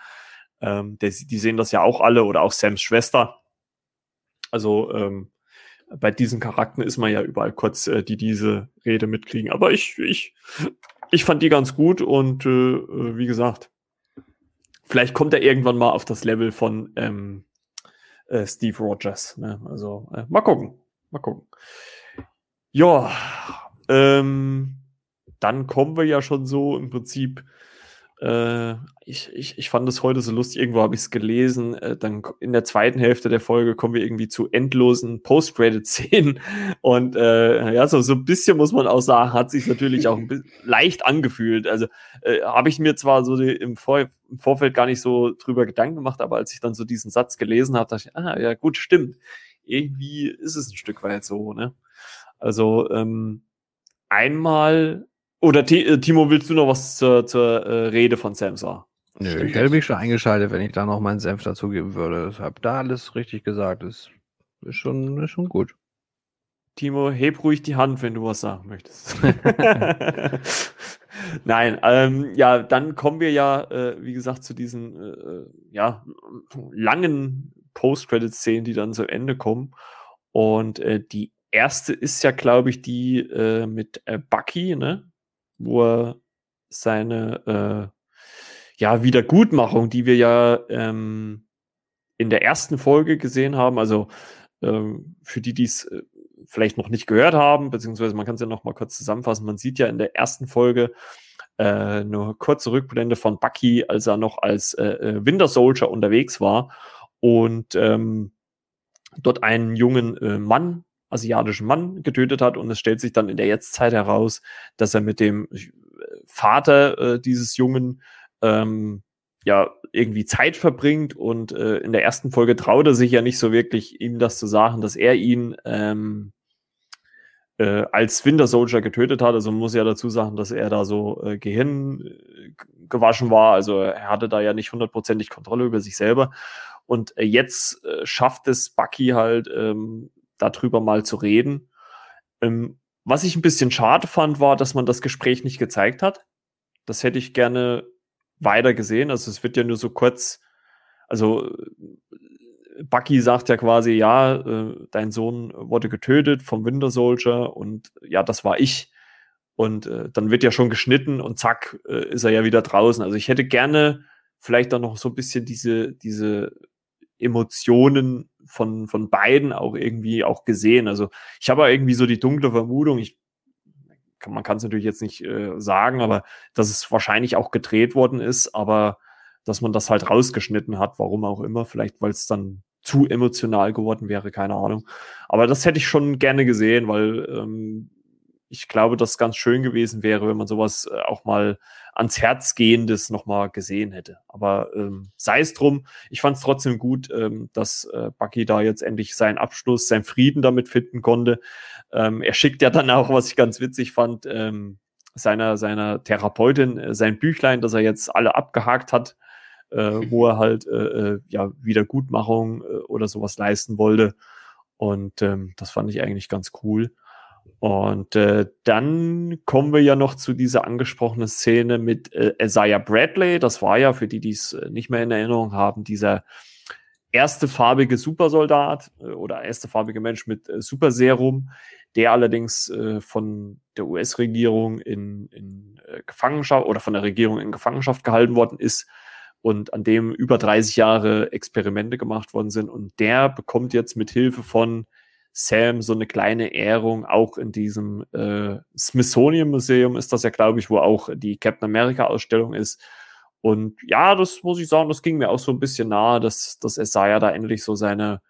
Ähm, der, die sehen das ja auch alle oder auch Sams Schwester. Also ähm, bei diesen Charakteren ist man ja überall kurz, äh, die diese Rede mitkriegen. Aber ich, ich, ich fand die ganz gut und äh, äh, wie gesagt, vielleicht kommt er irgendwann mal auf das Level von ähm, äh, Steve Rogers. Ne? Also äh, mal gucken, mal gucken. Ja, ähm, dann kommen wir ja schon so im Prinzip äh, ich, ich, ich fand es heute so lustig, irgendwo habe ich es gelesen. Äh, dann in der zweiten Hälfte der Folge kommen wir irgendwie zu endlosen Post-Credit-Szenen. Und äh, ja, so, so ein bisschen muss man auch sagen, hat sich natürlich auch ein bisschen leicht angefühlt. Also äh, habe ich mir zwar so die, im, Vor im Vorfeld gar nicht so drüber Gedanken gemacht, aber als ich dann so diesen Satz gelesen habe, dachte ich, ah, ja, gut, stimmt. Irgendwie ist es ein Stück weit so, ne? Also, ähm, einmal oder äh, Timo, willst du noch was zur, zur äh, Rede von Sam sagen? Nö, Stimmt ich hätte mich schon eingeschaltet, wenn ich da noch meinen Senf dazugeben würde. Ich habe da alles richtig gesagt. Das ist schon, ist schon gut. Timo, heb ruhig die Hand, wenn du was sagen möchtest. Nein, ähm, ja, dann kommen wir ja, äh, wie gesagt, zu diesen äh, ja, langen Post-Credit-Szenen, die dann zu Ende kommen. Und äh, die erste ist ja, glaube ich, die äh, mit äh, Bucky, ne? wo er seine äh, ja, Wiedergutmachung, die wir ja ähm, in der ersten Folge gesehen haben, also ähm, für die, die es äh, vielleicht noch nicht gehört haben, beziehungsweise man kann es ja noch mal kurz zusammenfassen, man sieht ja in der ersten Folge äh, eine kurze Rückblende von Bucky, als er noch als äh, äh Winter Soldier unterwegs war und ähm, dort einen jungen äh, Mann asiatischen Mann getötet hat und es stellt sich dann in der Jetztzeit heraus, dass er mit dem äh, Vater äh, dieses Jungen ähm, ja irgendwie Zeit verbringt und äh, in der ersten Folge traut er sich ja nicht so wirklich, ihm das zu sagen, dass er ihn ähm, äh, als Winter Soldier getötet hat. Also man muss ja dazu sagen, dass er da so äh, Gehirn äh, gewaschen war. Also er hatte da ja nicht hundertprozentig Kontrolle über sich selber. Und äh, jetzt äh, schafft es Bucky halt, ähm, darüber mal zu reden. Ähm, was ich ein bisschen schade fand, war, dass man das Gespräch nicht gezeigt hat. Das hätte ich gerne weiter gesehen. Also es wird ja nur so kurz, also Bucky sagt ja quasi, ja, äh, dein Sohn wurde getötet vom Winter Soldier und ja, das war ich. Und äh, dann wird ja schon geschnitten und zack, äh, ist er ja wieder draußen. Also ich hätte gerne vielleicht dann noch so ein bisschen diese, diese Emotionen von, von beiden auch irgendwie auch gesehen. Also ich habe irgendwie so die dunkle Vermutung, ich kann, man kann es natürlich jetzt nicht äh, sagen, aber dass es wahrscheinlich auch gedreht worden ist, aber dass man das halt rausgeschnitten hat, warum auch immer, vielleicht weil es dann zu emotional geworden wäre, keine Ahnung. Aber das hätte ich schon gerne gesehen, weil ähm, ich glaube, dass ganz schön gewesen wäre, wenn man sowas äh, auch mal ans Herz gehendes nochmal gesehen hätte. Aber ähm, sei es drum, ich fand es trotzdem gut, ähm, dass äh, Bucky da jetzt endlich seinen Abschluss, seinen Frieden damit finden konnte. Ähm, er schickt ja dann auch, was ich ganz witzig fand, ähm, seiner, seiner Therapeutin äh, sein Büchlein, das er jetzt alle abgehakt hat, äh, wo er halt äh, äh, ja Wiedergutmachung äh, oder sowas leisten wollte. Und ähm, das fand ich eigentlich ganz cool. Und äh, dann kommen wir ja noch zu dieser angesprochenen Szene mit äh, Isaiah Bradley. Das war ja, für die, die es äh, nicht mehr in Erinnerung haben, dieser erste farbige Supersoldat äh, oder erste farbige Mensch mit äh, Superserum, der allerdings äh, von der US-Regierung in, in äh, Gefangenschaft oder von der Regierung in Gefangenschaft gehalten worden ist und an dem über 30 Jahre Experimente gemacht worden sind. Und der bekommt jetzt mit Hilfe von Sam so eine kleine Ehrung, auch in diesem äh, Smithsonian Museum ist das ja, glaube ich, wo auch die Captain America Ausstellung ist. Und ja, das muss ich sagen, das ging mir auch so ein bisschen nahe, dass, dass Isaiah da endlich so seine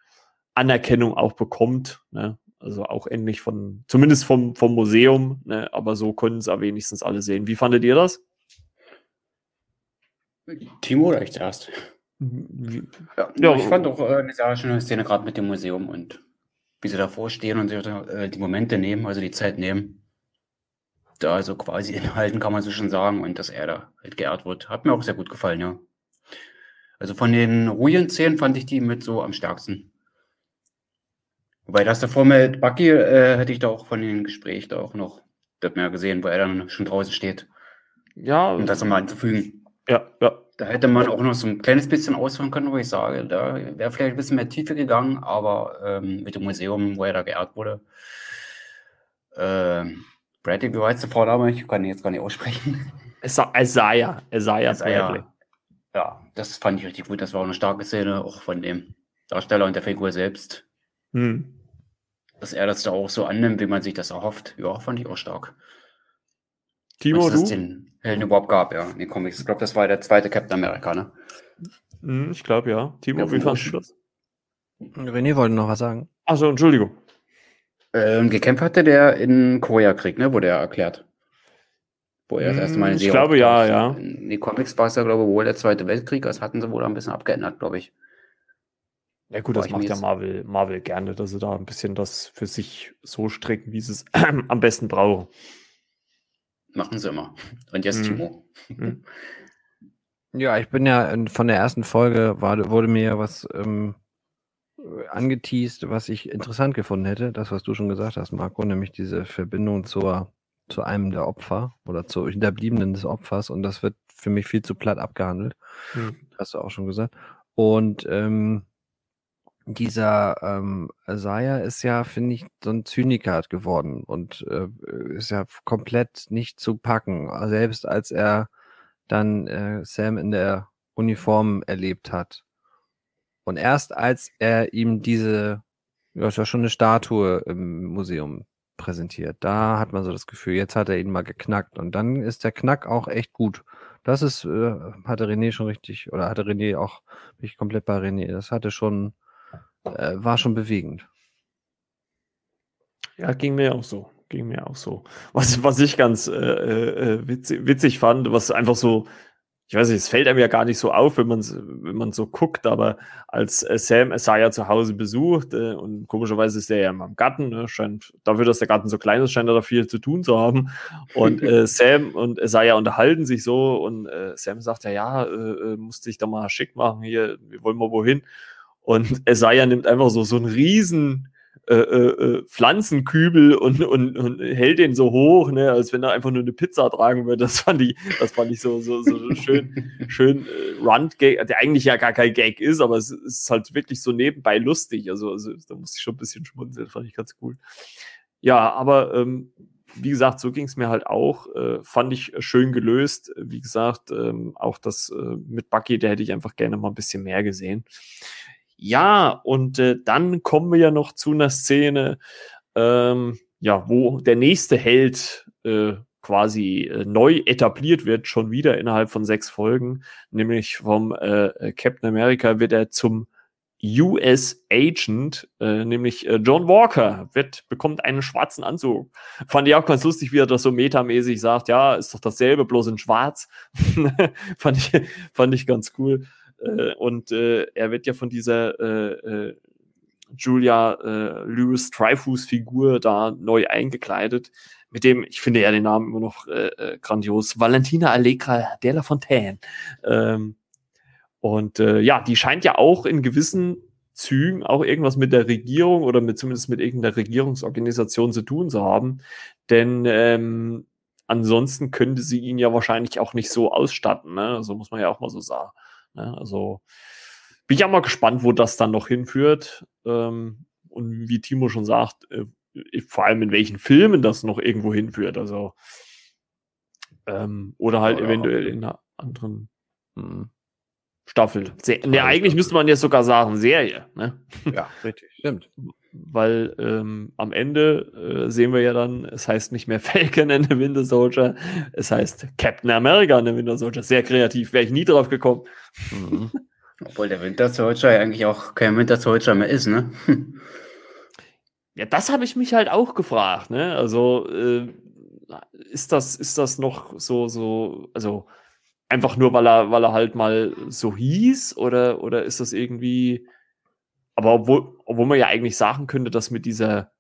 Anerkennung auch bekommt. Ne? Also auch endlich von, zumindest vom, vom Museum, ne? aber so können es auch wenigstens alle sehen. Wie fandet ihr das? Timo oder ich zuerst? Ja, ja, ich fand auch äh, eine sehr schöne Szene gerade mit dem Museum und wie sie davor stehen und sich äh, die Momente nehmen, also die Zeit nehmen. Da also quasi inhalten kann man so schon sagen und dass er da halt geehrt wird. Hat mir auch sehr gut gefallen, ja. Also von den ruhigen Szenen fand ich die mit so am stärksten. Wobei das davor mit Bucky äh, hätte ich da auch von den Gesprächen da auch noch das mehr gesehen, wo er dann schon draußen steht. Ja. Um das nochmal anzufügen. Ja, ja. Da hätte man auch noch so ein kleines bisschen ausführen können, wo ich sage, da wäre vielleicht ein bisschen mehr Tiefe gegangen, aber ähm, mit dem Museum, wo er da geehrt wurde. Äh, Bradley, wie heißt der Vorname? Ich kann ihn jetzt gar nicht aussprechen. Isaiah. Isaiah Bradley. Ja, das fand ich richtig gut. Das war auch eine starke Szene, auch von dem Darsteller und der Figur selbst. Hm. Dass er das da auch so annimmt, wie man sich das erhofft. Ja, fand ich auch stark. Timo, du? den Helden überhaupt gab, ja, in den Comics. Ich glaube, das war der zweite Captain America, ne? Hm, ich glaube, ja. Timo, ja, wie fandest du das? René wollte noch was sagen. Achso, Entschuldigung. Ähm, gekämpft hatte der in Koreakrieg, ne? Wurde er erklärt. Wo er das erste Mal in Ich glaube, ja, ja. In den Comics war es ja, glaube ich, wohl der Zweite Weltkrieg. Das hatten sie wohl ein bisschen abgeändert, glaube ich. Ja gut, das macht ja Marvel, Marvel gerne, dass sie da ein bisschen das für sich so stricken, wie sie es am besten brauchen. Machen sie immer. Und jetzt mhm. Timo. Mhm. Ja, ich bin ja von der ersten Folge, war, wurde mir was ähm, angeteased, was ich interessant gefunden hätte. Das, was du schon gesagt hast, Marco, nämlich diese Verbindung zur, zu einem der Opfer oder zu Hinterbliebenen des Opfers. Und das wird für mich viel zu platt abgehandelt. Mhm. Hast du auch schon gesagt. Und ähm, dieser ähm, Isaiah ist ja, finde ich, so ein Zyniker geworden und äh, ist ja komplett nicht zu packen. Selbst als er dann äh, Sam in der Uniform erlebt hat. Und erst als er ihm diese, ja, ist ja schon eine Statue im Museum präsentiert, da hat man so das Gefühl, jetzt hat er ihn mal geknackt. Und dann ist der Knack auch echt gut. Das ist, äh, hatte René schon richtig, oder hatte René auch, bin ich komplett bei René, das hatte schon äh, war schon bewegend. Ja, ging mir auch so. Ging mir auch so. Was, was ich ganz äh, äh, witzig, witzig fand, was einfach so, ich weiß nicht, es fällt einem ja gar nicht so auf, wenn man wenn man so guckt, aber als äh, Sam Isaiah zu Hause besucht äh, und komischerweise ist er ja im Garten, ne, scheint dafür, dass der Garten so klein ist, scheint er da viel zu tun zu haben. Und äh, Sam und Isaiah unterhalten sich so und äh, Sam sagt ja, ja, äh, äh musste ich da mal schick machen hier, wir wollen mal wohin. Und Isaiah nimmt einfach so, so einen riesen äh, äh, äh, Pflanzenkübel und, und, und hält den so hoch, ne, als wenn er einfach nur eine Pizza tragen würde. Das fand ich, das fand ich so, so, so schön, schön äh, Run-Gag, der eigentlich ja gar kein Gag ist, aber es ist halt wirklich so nebenbei lustig. Also, also da musste ich schon ein bisschen schmunzeln, fand ich ganz cool. Ja, aber ähm, wie gesagt, so ging es mir halt auch. Äh, fand ich schön gelöst. Wie gesagt, ähm, auch das äh, mit Bucky, der hätte ich einfach gerne mal ein bisschen mehr gesehen. Ja, und äh, dann kommen wir ja noch zu einer Szene, ähm, ja, wo der nächste Held äh, quasi äh, neu etabliert wird, schon wieder innerhalb von sechs Folgen, nämlich vom äh, Captain America wird er zum US Agent, äh, nämlich äh, John Walker, wird, bekommt einen schwarzen Anzug. Fand ich auch ganz lustig, wie er das so metamäßig sagt, ja, ist doch dasselbe, bloß in schwarz. fand, ich, fand ich ganz cool. Äh, und äh, er wird ja von dieser äh, Julia Lewis Dreyfus Figur da neu eingekleidet. Mit dem, ich finde ja den Namen immer noch grandios, Valentina Allegra de la Fontaine. Ähm, und ja, die scheint ja auch in gewissen Zügen auch irgendwas mit der Regierung oder mit zumindest mit irgendeiner Regierungsorganisation zu tun zu haben. Denn ähm, ansonsten könnte sie ihn ja wahrscheinlich auch nicht so ausstatten. Ne? So muss man ja auch mal so sagen. Ne? Also bin ich auch mal gespannt, wo das dann noch hinführt. Ähm, und wie Timo schon sagt, äh, vor allem in welchen Filmen das noch irgendwo hinführt. Also ähm, oder halt oh, eventuell ja. in einer anderen hm, Staffel. Se ne, eigentlich müsste man jetzt sogar sagen, Serie. Ne? Ja, richtig, stimmt. Weil ähm, am Ende äh, sehen wir ja dann, es heißt nicht mehr Falcon and the Winter Soldier, es heißt Captain America and the Winter Soldier. Sehr kreativ, wäre ich nie drauf gekommen. Mhm. Obwohl der Winter Soldier ja eigentlich auch kein Winter Soldier mehr ist, ne? ja, das habe ich mich halt auch gefragt, ne? Also äh, ist das, ist das noch so, so, also einfach nur, weil er, weil er halt mal so hieß, oder, oder ist das irgendwie aber obwohl, obwohl man ja eigentlich sagen könnte, dass mit dieser,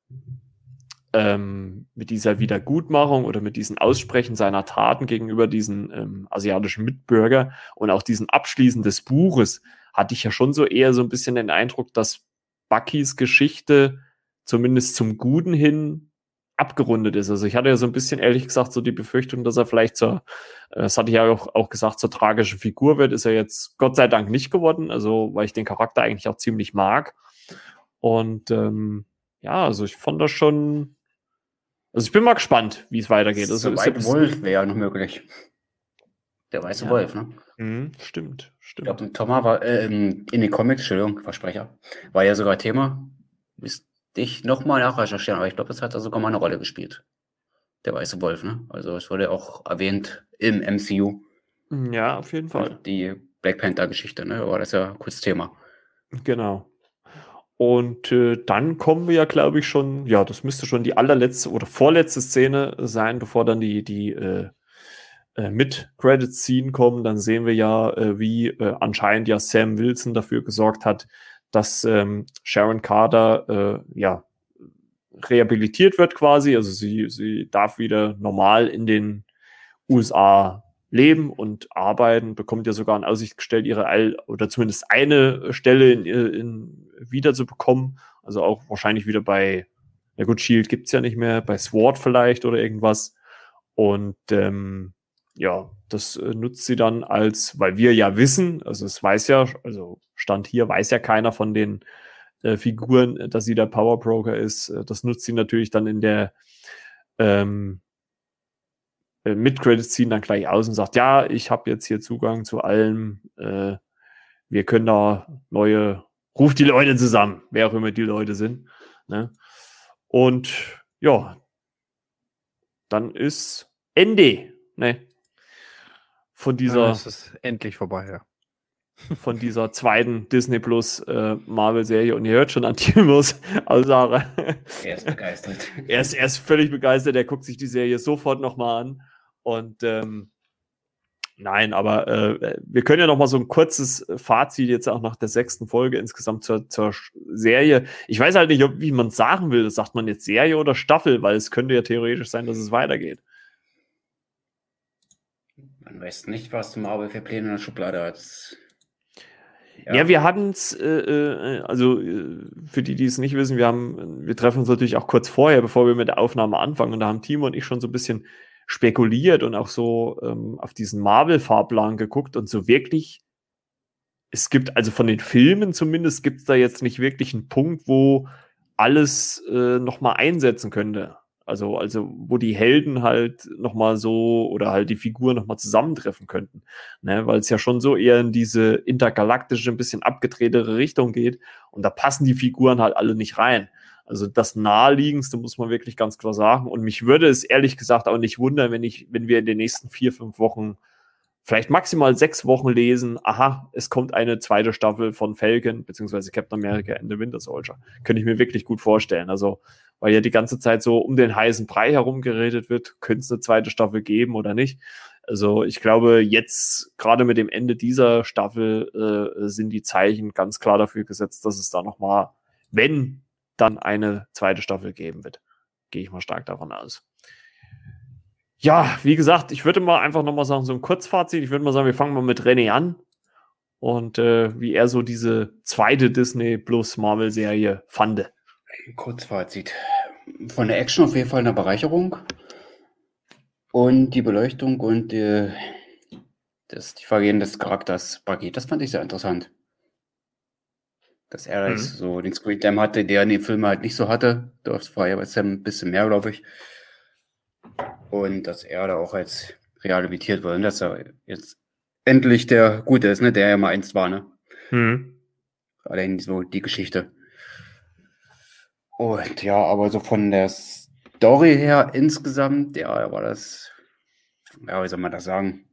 ähm, mit dieser Wiedergutmachung oder mit diesem Aussprechen seiner Taten gegenüber diesen ähm, asiatischen Mitbürger und auch diesem Abschließen des Buches hatte ich ja schon so eher so ein bisschen den Eindruck, dass Buckys Geschichte zumindest zum Guten hin abgerundet ist. Also ich hatte ja so ein bisschen ehrlich gesagt so die Befürchtung, dass er vielleicht zur, äh, das hatte ich ja auch, auch gesagt, zur tragischen Figur wird, ist er jetzt Gott sei Dank nicht geworden, also weil ich den Charakter eigentlich auch ziemlich mag. Und ähm, ja, also ich fand das schon, also ich bin mal gespannt, wie es weitergeht. Also, so weit Wolf wäre ja noch möglich. Der weiße ja. Wolf, ne? Mhm, stimmt, stimmt. Ich glaube, Thomas war äh, in den Comics, Entschuldigung, Versprecher, war ja sogar Thema. Ist dich nochmal nachrecherchieren, aber ich glaube, das hat da sogar mal eine Rolle gespielt. Der weiße Wolf, ne? Also es wurde auch erwähnt im MCU. Ja, auf jeden Fall. Die Black Panther-Geschichte, ne? Aber das ist ja kurz Thema. Genau. Und äh, dann kommen wir ja, glaube ich, schon, ja, das müsste schon die allerletzte oder vorletzte Szene sein, bevor dann die, die äh, äh, mit Credit-Scene kommen. Dann sehen wir ja, äh, wie äh, anscheinend ja Sam Wilson dafür gesorgt hat, dass ähm, Sharon Carter äh, ja rehabilitiert wird quasi. Also sie, sie darf wieder normal in den USA leben und arbeiten, bekommt ja sogar in Aussicht gestellt, ihre All oder zumindest eine Stelle in, in, wieder zu bekommen. Also auch wahrscheinlich wieder bei, na gut, Shield gibt's ja nicht mehr, bei Sword vielleicht oder irgendwas. Und ähm, ja, das äh, nutzt sie dann als, weil wir ja wissen, also es weiß ja, also Stand hier weiß ja keiner von den äh, Figuren, äh, dass sie der Power Broker ist. Äh, das nutzt sie natürlich dann in der ähm, äh, mit Credits ziehen dann gleich aus und sagt, ja, ich habe jetzt hier Zugang zu allem. Äh, wir können da neue, ruft die Leute zusammen, wer auch immer die Leute sind. Ne? Und ja, dann ist Ende. Ne? Von dieser. Ja, es ist endlich vorbei, ja. Von dieser zweiten Disney Plus äh, Marvel-Serie. Und ihr hört schon an Timos Aussage. Er ist begeistert. er, ist, er ist völlig begeistert. Er guckt sich die Serie sofort nochmal an. Und ähm, nein, aber äh, wir können ja nochmal so ein kurzes Fazit jetzt auch nach der sechsten Folge insgesamt zur, zur Serie. Ich weiß halt nicht, ob, wie man sagen will. Sagt man jetzt Serie oder Staffel, weil es könnte ja theoretisch sein, dass es weitergeht. Man weiß nicht, was Marvel für Pläne in der Schublade hat. Ja, ja wir hatten es, äh, äh, also äh, für die, die es nicht wissen, wir haben, wir treffen uns natürlich auch kurz vorher, bevor wir mit der Aufnahme anfangen. Und da haben Timo und ich schon so ein bisschen spekuliert und auch so ähm, auf diesen Marvel-Fahrplan geguckt und so wirklich, es gibt, also von den Filmen zumindest, gibt es da jetzt nicht wirklich einen Punkt, wo alles äh, nochmal einsetzen könnte. Also, also wo die Helden halt nochmal so oder halt die Figuren nochmal zusammentreffen könnten. Ne? Weil es ja schon so eher in diese intergalaktische, ein bisschen abgedrehtere Richtung geht. Und da passen die Figuren halt alle nicht rein. Also das naheliegendste muss man wirklich ganz klar sagen. Und mich würde es ehrlich gesagt auch nicht wundern, wenn ich, wenn wir in den nächsten vier, fünf Wochen vielleicht maximal sechs Wochen lesen, aha, es kommt eine zweite Staffel von Falcon beziehungsweise Captain America and the Winter Soldier. Könnte ich mir wirklich gut vorstellen. Also weil ja die ganze Zeit so um den heißen Brei herum geredet wird, könnte es eine zweite Staffel geben oder nicht. Also ich glaube, jetzt gerade mit dem Ende dieser Staffel äh, sind die Zeichen ganz klar dafür gesetzt, dass es da nochmal, wenn dann eine zweite Staffel geben wird. Gehe ich mal stark davon aus. Ja, wie gesagt, ich würde mal einfach nochmal sagen, so ein Kurzfazit. Ich würde mal sagen, wir fangen mal mit René an und äh, wie er so diese zweite Disney Plus Marvel Serie fand. Kurzfazit. Von der Action auf jeden Fall eine Bereicherung. Und die Beleuchtung und die, das, die Vergehen des Charakters Buggy, das fand ich sehr interessant. Dass er mhm. so den Screen Time hatte, der in den Filmen halt nicht so hatte. Das war ja bei Sam ein bisschen mehr, glaube ich. Und dass er da auch als rehabilitiert wurde und dass er jetzt endlich der Gute ist, ne, der ja mal einst war, ne? Mhm. Allein so die Geschichte. Und ja, aber so von der Story her insgesamt, ja, war das, ja, wie soll man das sagen?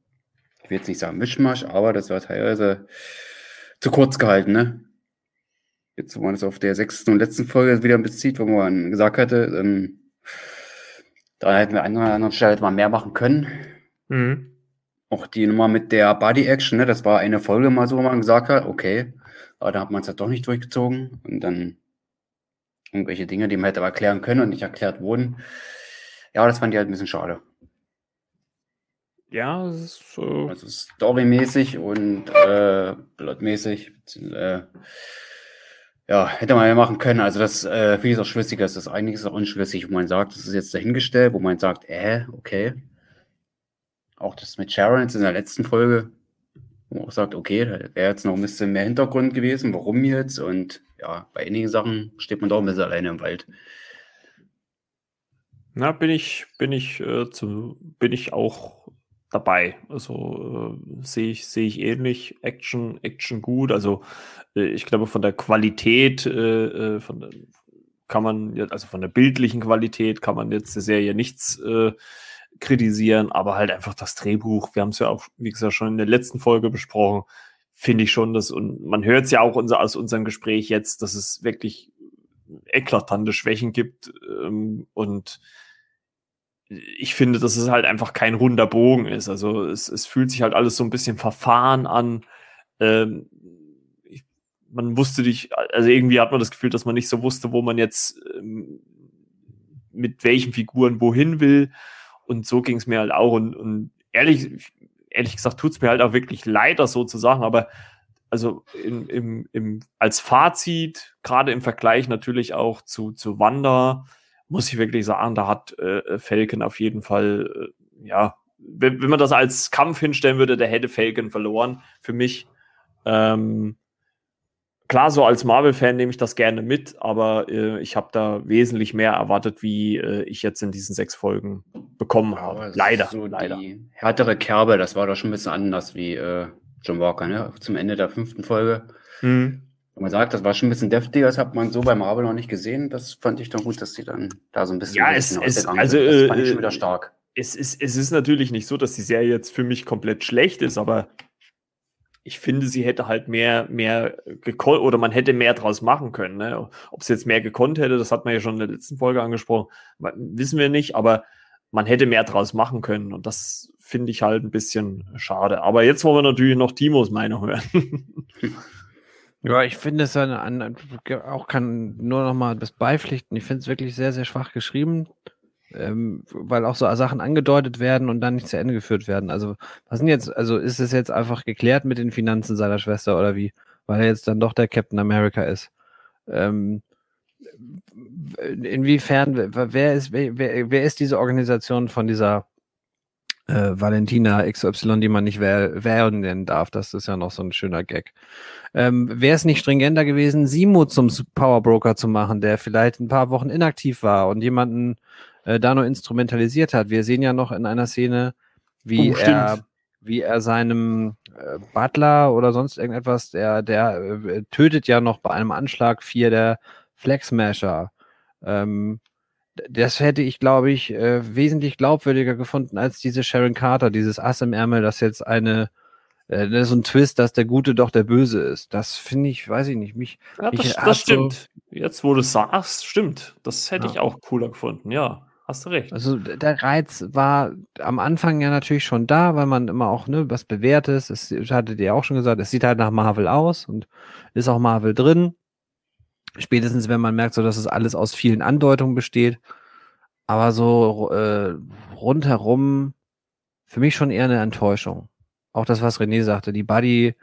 Ich will jetzt nicht sagen Mischmasch, aber das war teilweise zu kurz gehalten, ne? Jetzt, wo man es auf der sechsten und letzten Folge wieder bezieht, wo man gesagt hatte, dann, da hätten wir an einer anderen Stelle mal mehr machen können. Mhm. Auch die Nummer mit der Body Action, ne? Das war eine Folge mal so, wo man gesagt hat, okay, aber da hat man es halt doch nicht durchgezogen und dann irgendwelche Dinge, die man hätte erklären können und nicht erklärt wurden. Ja, das fand ich halt ein bisschen schade. Ja, es ist so. Also storymäßig und äh, plotmäßig. Äh, ja, hätte man ja machen können. Also das äh, viel ist auch schlüssiger. Das ist einiges auch unschlüssig, wo man sagt, das ist jetzt dahingestellt, wo man sagt, äh, okay. Auch das mit Sharon jetzt in der letzten Folge, wo man auch sagt, okay, da wäre jetzt noch ein bisschen mehr Hintergrund gewesen, warum jetzt und ja, bei einigen Sachen steht man doch ein bisschen alleine im Wald. Na, bin ich, bin ich, äh, zu, bin ich auch dabei. Also äh, sehe ich, sehe ich ähnlich. Action, Action gut. Also äh, ich glaube, von der Qualität, äh, äh von der, kann man, also von der bildlichen Qualität kann man jetzt der Serie nichts äh, kritisieren, aber halt einfach das Drehbuch. Wir haben es ja auch, wie gesagt, schon in der letzten Folge besprochen finde ich schon, dass, und man hört es ja auch unser, aus unserem Gespräch jetzt, dass es wirklich eklatante Schwächen gibt. Ähm, und ich finde, dass es halt einfach kein runder Bogen ist. Also es, es fühlt sich halt alles so ein bisschen verfahren an. Ähm, ich, man wusste nicht, also irgendwie hat man das Gefühl, dass man nicht so wusste, wo man jetzt ähm, mit welchen Figuren wohin will. Und so ging es mir halt auch. Und, und ehrlich, ehrlich gesagt tut es mir halt auch wirklich leid, das so zu sagen, aber also im, im, im, als Fazit, gerade im Vergleich natürlich auch zu, zu Wanda, muss ich wirklich sagen, da hat äh, Falcon auf jeden Fall, äh, ja, wenn, wenn man das als Kampf hinstellen würde, der hätte Falcon verloren für mich. Ähm, klar, so als Marvel-Fan nehme ich das gerne mit, aber äh, ich habe da wesentlich mehr erwartet, wie äh, ich jetzt in diesen sechs Folgen bekommen habe. leider, so leider. Die härtere Kerbe, das war doch schon ein bisschen anders wie äh, John Walker, ne? Zum Ende der fünften Folge. Mhm. Wenn man sagt, das war schon ein bisschen deftiger, das hat man so bei Marvel noch nicht gesehen. Das fand ich doch gut, dass sie dann da so ein bisschen. Ja, es, es also, das fand ich schon wieder äh, stark. Es ist, es ist natürlich nicht so, dass die Serie jetzt für mich komplett schlecht ist, aber ich finde, sie hätte halt mehr, mehr gekonnt oder man hätte mehr draus machen können. Ne? Ob sie jetzt mehr gekonnt hätte, das hat man ja schon in der letzten Folge angesprochen, wissen wir nicht, aber man hätte mehr draus machen können und das finde ich halt ein bisschen schade. Aber jetzt wollen wir natürlich noch Timos Meinung hören. Ja, ich finde es dann auch kann nur noch mal das beipflichten. Ich finde es wirklich sehr, sehr schwach geschrieben ähm, weil auch so Sachen angedeutet werden und dann nicht zu Ende geführt werden. Also, was sind jetzt, also ist es jetzt einfach geklärt mit den Finanzen seiner Schwester oder wie? Weil er jetzt dann doch der Captain America ist. Ähm, inwiefern, wer ist, wer, wer ist diese Organisation von dieser äh, Valentina XY, die man nicht wählen nennen darf? Das ist ja noch so ein schöner Gag. Ähm, Wäre es nicht stringenter gewesen, Simo zum Powerbroker zu machen, der vielleicht ein paar Wochen inaktiv war und jemanden äh, da nur instrumentalisiert hat. Wir sehen ja noch in einer Szene, wie oh, er wie er seinem äh, Butler oder sonst irgendetwas, der, der äh, tötet ja noch bei einem Anschlag vier der Flexmasher. Ähm, das hätte ich, glaube ich, äh, wesentlich glaubwürdiger gefunden als diese Sharon Carter, dieses Ass im Ärmel, das jetzt eine, äh, so ein Twist, dass der Gute doch der Böse ist. Das finde ich, weiß ich nicht, mich. Ja, das, das stimmt. So jetzt, wo du es sagst, stimmt. Das hätte ja. ich auch cooler gefunden, ja. Hast du recht. Also der Reiz war am Anfang ja natürlich schon da, weil man immer auch ne, was Bewährtes, es hattet ihr auch schon gesagt, es sieht halt nach Marvel aus und ist auch Marvel drin. Spätestens, wenn man merkt, so dass es alles aus vielen Andeutungen besteht. Aber so äh, rundherum für mich schon eher eine Enttäuschung. Auch das, was René sagte, die Buddy,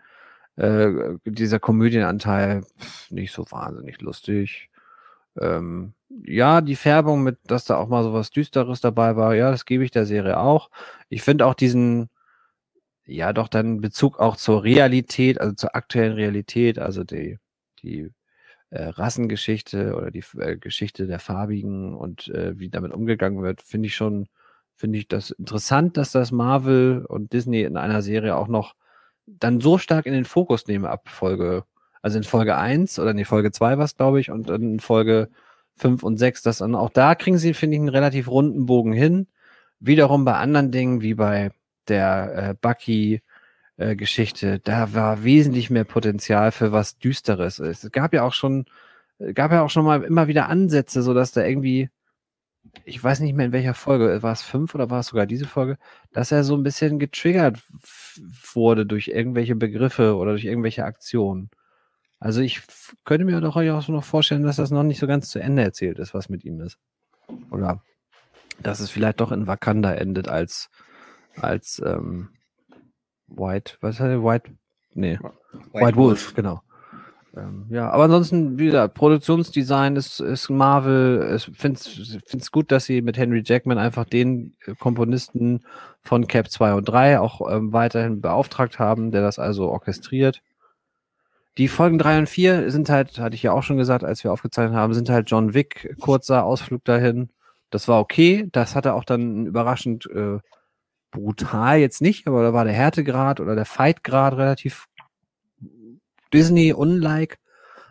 äh, dieser Komödienanteil, pff, nicht so wahnsinnig lustig. Ähm, ja, die Färbung mit, dass da auch mal so was Düsteres dabei war, ja, das gebe ich der Serie auch. Ich finde auch diesen, ja, doch dann Bezug auch zur Realität, also zur aktuellen Realität, also die, die äh, Rassengeschichte oder die äh, Geschichte der Farbigen und äh, wie damit umgegangen wird, finde ich schon, finde ich das interessant, dass das Marvel und Disney in einer Serie auch noch dann so stark in den Fokus nehmen ab Folge, also in Folge 1 oder in die Folge 2 war es, glaube ich, und in Folge 5 und 6, das dann auch da kriegen sie, finde ich, einen relativ runden Bogen hin. Wiederum bei anderen Dingen, wie bei der äh, Bucky, äh, Geschichte, da war wesentlich mehr Potenzial für was Düsteres. Es gab ja auch schon, gab ja auch schon mal immer wieder Ansätze, so dass da irgendwie, ich weiß nicht mehr in welcher Folge, war es fünf oder war es sogar diese Folge, dass er so ein bisschen getriggert wurde durch irgendwelche Begriffe oder durch irgendwelche Aktionen. Also ich könnte mir doch auch noch vorstellen, dass das noch nicht so ganz zu Ende erzählt ist, was mit ihm ist. Oder dass es vielleicht doch in Wakanda endet als, als ähm, White, was heißt der? White? Nee. White, White Wolf, Wolf, genau. Ähm, ja, aber ansonsten, wie gesagt, Produktionsdesign ist, ist Marvel. Ich finde es gut, dass sie mit Henry Jackman einfach den äh, Komponisten von Cap 2 und 3 auch ähm, weiterhin beauftragt haben, der das also orchestriert. Die Folgen 3 und 4 sind halt, hatte ich ja auch schon gesagt, als wir aufgezeichnet haben, sind halt John Wick, kurzer Ausflug dahin. Das war okay. Das hatte auch dann überraschend äh, brutal jetzt nicht, aber da war der Härtegrad oder der Fightgrad relativ Disney-unlike.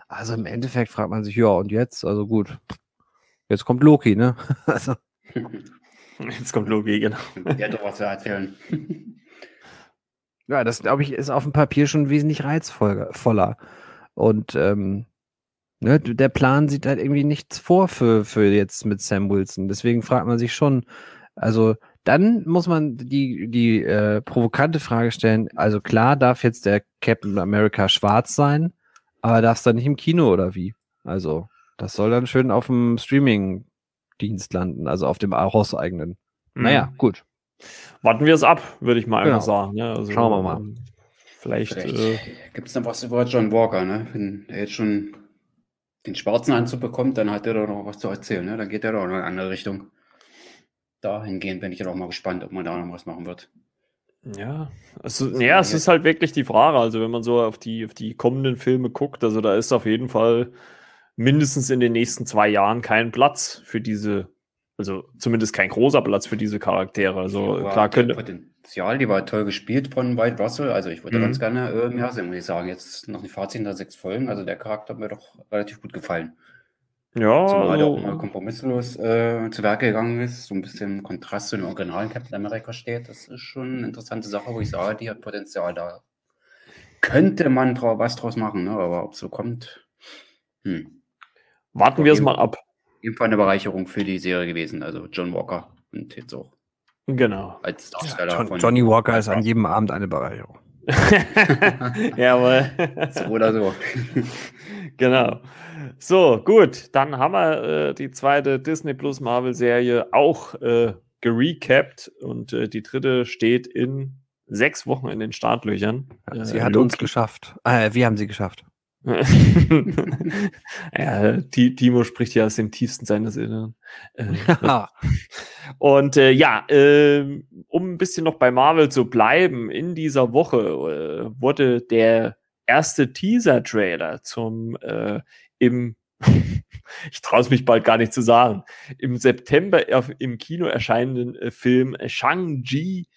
Also im Endeffekt fragt man sich, ja, und jetzt? Also gut. Jetzt kommt Loki, ne? also. Jetzt kommt Loki, genau. Der hat doch was zu erzählen. ja, das glaube ich ist auf dem Papier schon wesentlich reizvoller. Und ähm, ne, der Plan sieht halt irgendwie nichts vor für, für jetzt mit Sam Wilson. Deswegen fragt man sich schon, also dann muss man die, die äh, provokante Frage stellen, also klar darf jetzt der Captain America schwarz sein, aber darf es dann nicht im Kino oder wie? Also, das soll dann schön auf dem Streaming-Dienst landen, also auf dem hauseigenen. Mhm. Naja, gut. Warten wir es ab, würde ich mal genau. einfach sagen. Ja, also, Schauen wir mal. Ähm, vielleicht, vielleicht äh, gibt es noch was über John Walker, ne? Wenn er jetzt schon den schwarzen Anzug bekommt, dann hat er doch noch was zu erzählen, ne? Dann geht er doch noch in eine andere Richtung dahingehend bin ich dann auch mal gespannt, ob man da noch was machen wird. Ja, also, ja, es ist halt wirklich die Frage. Also, wenn man so auf die, auf die kommenden Filme guckt, also da ist auf jeden Fall mindestens in den nächsten zwei Jahren kein Platz für diese, also zumindest kein großer Platz für diese Charaktere. Also, ja, klar könnte. Potenzial, die war toll gespielt von White Russell. Also, ich würde mhm. ganz gerne äh, mehr sehen, muss ich sagen. Jetzt noch die Fazit der sechs Folgen. Also, der Charakter hat mir doch relativ gut gefallen. Ja. Zumal also, auch mal kompromisslos äh, zu Werke gegangen ist, so ein bisschen Kontrast zu dem originalen Captain America steht. Das ist schon eine interessante Sache, wo ich sage, die hat Potenzial da. Könnte man was draus machen, ne? aber ob es so kommt. Hm. Warten wir es mal ab. Jedenfalls eine Bereicherung für die Serie gewesen, also John Walker und jetzt auch. Genau. Als Darsteller ja, John, von Johnny Walker ist an jedem Abend eine Bereicherung. Jawohl. so oder so. genau. So, gut, dann haben wir äh, die zweite Disney Plus Marvel Serie auch äh, gerecapt und äh, die dritte steht in sechs Wochen in den Startlöchern. Sie äh, hat uns geschafft. Äh, wir haben sie geschafft. ja, Timo spricht ja aus dem tiefsten seines Inneren. Äh, und äh, ja, äh, um ein bisschen noch bei Marvel zu bleiben, in dieser Woche äh, wurde der erste Teaser-Trailer zum äh, im, ich traue es mich bald gar nicht zu sagen, im September im Kino erscheinenden äh, Film Shang-Chi